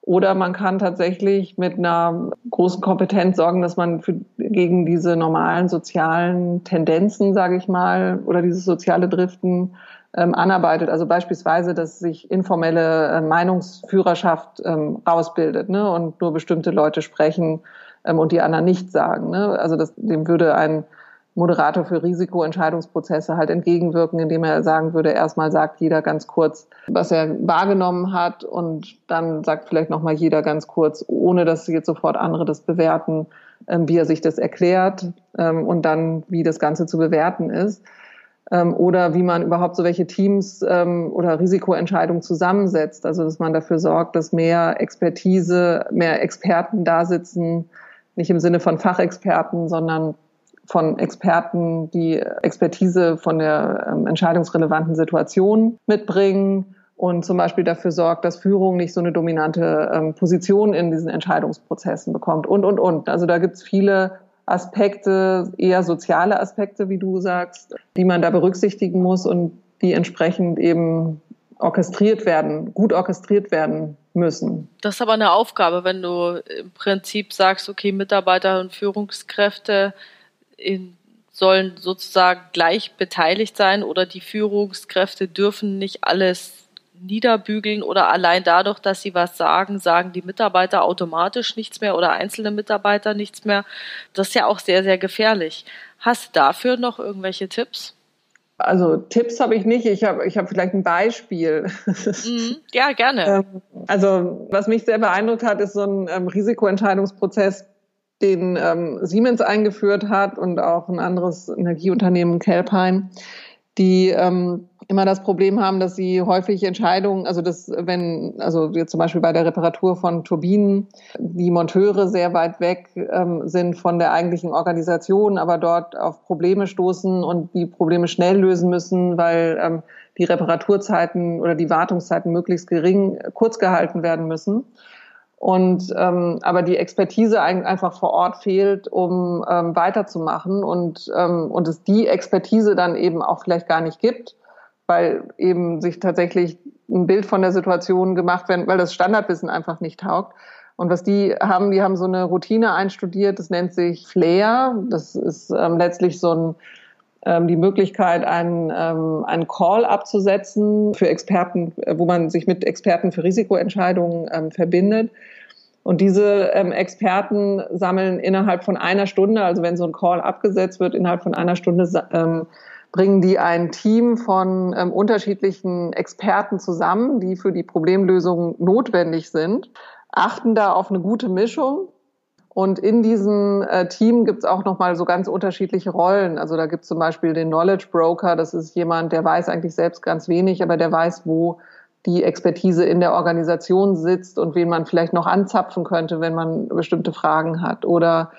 Oder man kann tatsächlich mit einer großen Kompetenz sorgen, dass man für, gegen diese normalen sozialen Tendenzen, sage ich mal, oder dieses soziale Driften ähm, anarbeitet. Also beispielsweise, dass sich informelle äh, Meinungsführerschaft ähm, rausbildet ne? und nur bestimmte Leute sprechen ähm, und die anderen nichts sagen. Ne? Also das, dem würde ein Moderator für Risikoentscheidungsprozesse halt entgegenwirken, indem er sagen würde, erstmal sagt jeder ganz kurz, was er wahrgenommen hat und dann sagt vielleicht nochmal jeder ganz kurz, ohne dass jetzt sofort andere das bewerten, ähm, wie er sich das erklärt ähm, und dann, wie das Ganze zu bewerten ist. Ähm, oder wie man überhaupt so welche Teams oder Risikoentscheidungen zusammensetzt. Also, dass man dafür sorgt, dass mehr Expertise, mehr Experten da sitzen, nicht im Sinne von Fachexperten, sondern von Experten, die Expertise von der ähm, entscheidungsrelevanten Situation mitbringen und zum Beispiel dafür sorgt, dass Führung nicht so eine dominante ähm, Position in diesen Entscheidungsprozessen bekommt und, und, und. Also da gibt's viele Aspekte, eher soziale Aspekte, wie du sagst, die man da berücksichtigen muss und die entsprechend eben orchestriert werden, gut orchestriert werden müssen. Das ist aber eine Aufgabe, wenn du im Prinzip sagst, okay, Mitarbeiter und Führungskräfte in, sollen sozusagen gleich beteiligt sein oder die Führungskräfte dürfen nicht alles niederbügeln oder allein dadurch, dass sie was sagen, sagen die Mitarbeiter automatisch nichts mehr oder einzelne Mitarbeiter nichts mehr. Das ist ja auch sehr, sehr gefährlich. Hast du dafür noch irgendwelche Tipps? Also Tipps habe ich nicht. Ich habe ich hab vielleicht ein Beispiel. [laughs] Mhm. Ja, gerne. Ähm, also was mich sehr beeindruckt hat, ist so ein ähm, Risikoentscheidungsprozess den ähm, Siemens eingeführt hat und auch ein anderes Energieunternehmen Calpine, die ähm, immer das Problem haben, dass sie häufig Entscheidungen, also dass wenn, also zum Beispiel bei der Reparatur von Turbinen, die Monteure sehr weit weg ähm, sind von der eigentlichen Organisation, aber dort auf Probleme stoßen und die Probleme schnell lösen müssen, weil ähm, die Reparaturzeiten oder die Wartungszeiten möglichst gering kurz gehalten werden müssen und ähm, aber die Expertise einfach vor Ort fehlt, um ähm, weiterzumachen und ähm, und es die Expertise dann eben auch vielleicht gar nicht gibt, weil eben sich tatsächlich ein Bild von der Situation gemacht werden, weil das Standardwissen einfach nicht taugt. Und was die haben, die haben so eine Routine einstudiert, das nennt sich Flair. Das ist ähm, letztlich so ein ähm, die Möglichkeit, einen, ähm, einen Call abzusetzen für Experten, wo man sich mit Experten für Risikoentscheidungen ähm, verbindet. Und diese ähm, Experten sammeln innerhalb von einer Stunde, also wenn so ein Call abgesetzt wird, innerhalb von einer Stunde ähm, bringen die ein Team von ähm, unterschiedlichen Experten zusammen, die für die Problemlösung notwendig sind, achten da auf eine gute Mischung. Und in diesem äh, Team gibt es auch nochmal so ganz unterschiedliche Rollen. Also da gibt es zum Beispiel den Knowledge Broker, das ist jemand, der weiß eigentlich selbst ganz wenig, aber der weiß, wo die Expertise in der Organisation sitzt und wen man vielleicht noch anzapfen könnte, wenn man bestimmte Fragen hat. Oder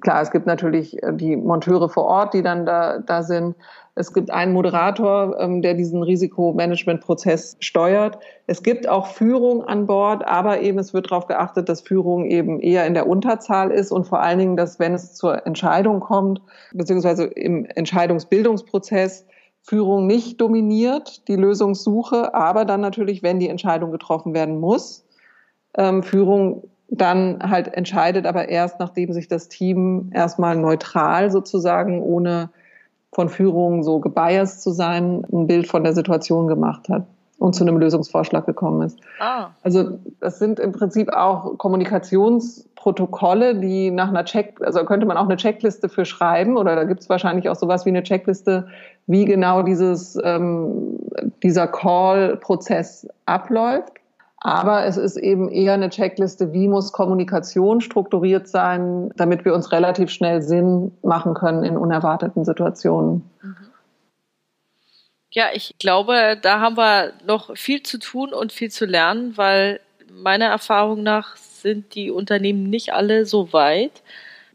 klar, es gibt natürlich äh, die Monteure vor Ort, die dann da, da sind. Es gibt einen Moderator, ähm, der diesen Risikomanagementprozess steuert. Es gibt auch Führung an Bord, aber eben es wird darauf geachtet, dass Führung eben eher in der Unterzahl ist und vor allen Dingen, dass wenn es zur Entscheidung kommt, beziehungsweise im Entscheidungsbildungsprozess, Führung nicht dominiert, die Lösungssuche, aber dann natürlich, wenn die Entscheidung getroffen werden muss, ähm, Führung dann halt entscheidet, aber erst nachdem sich das Team erstmal neutral sozusagen, ohne von Führung so gebiased zu sein, ein Bild von der Situation gemacht hat und zu einem Lösungsvorschlag gekommen ist. Ah. Also das sind im Prinzip auch Kommunikationsprotokolle, die nach einer Check, also könnte man auch eine Checkliste für schreiben oder da gibt es wahrscheinlich auch sowas wie eine Checkliste, wie genau dieses, ähm, dieser Call-Prozess abläuft. Aber es ist eben eher eine Checkliste, wie muss Kommunikation strukturiert sein, damit wir uns relativ schnell Sinn machen können in unerwarteten Situationen. Mhm. Ja, ich glaube, da haben wir noch viel zu tun und viel zu lernen, weil meiner Erfahrung nach sind die Unternehmen nicht alle so weit.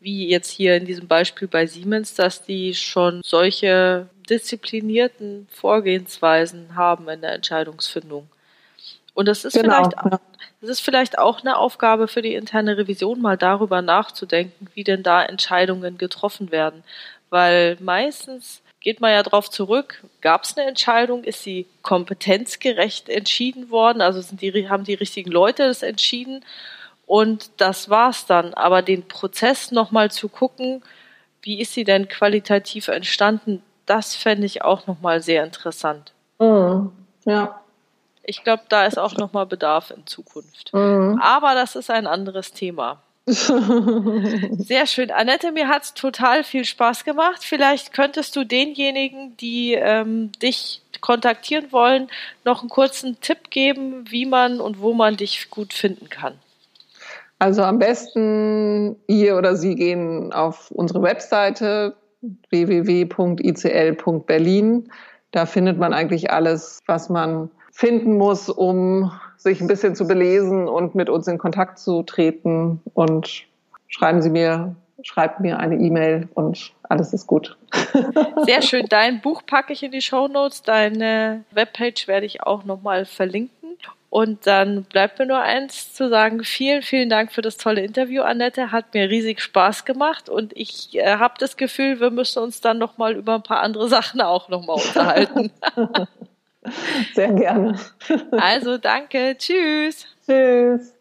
wie jetzt hier in diesem Beispiel bei Siemens, dass die schon solche disziplinierten Vorgehensweisen haben in der Entscheidungsfindung. Und das ist, genau, vielleicht, ja. das ist vielleicht auch eine Aufgabe für die interne Revision, mal darüber nachzudenken, wie denn da Entscheidungen getroffen werden. Weil meistens geht man ja darauf zurück, gab es eine Entscheidung, ist sie kompetenzgerecht entschieden worden, also sind die, haben die richtigen Leute das entschieden und das war's dann. Aber den Prozess nochmal zu gucken, wie ist sie denn qualitativ entstanden, das fände ich auch nochmal sehr interessant. Mhm. Ja. Ich glaube, da ist auch nochmal Bedarf in Zukunft. Mhm. Aber das ist ein anderes Thema. [laughs] Sehr schön. Annette, mir hat es total viel Spaß gemacht. Vielleicht könntest du denjenigen, die ähm, dich kontaktieren wollen, noch einen kurzen Tipp geben, wie man und wo man dich gut finden kann. Also am besten ihr oder sie gehen auf unsere Webseite www.icl.berlin. Da findet man eigentlich alles, was man finden muss, um sich ein bisschen zu belesen und mit uns in Kontakt zu treten. Und schreiben Sie mir, schreibt mir eine E-Mail und alles ist gut. [laughs] Sehr schön. Dein Buch packe ich in die Show Notes. Deine Webpage werde ich auch nochmal verlinken. Und dann bleibt mir nur eins zu sagen. Vielen, vielen Dank für das tolle Interview, Annette. Hat mir riesig Spaß gemacht und ich äh, habe das Gefühl, wir müssen uns dann nochmal über ein paar andere Sachen auch nochmal unterhalten. [laughs] Sehr gerne. Also danke. Tschüss. Tschüss.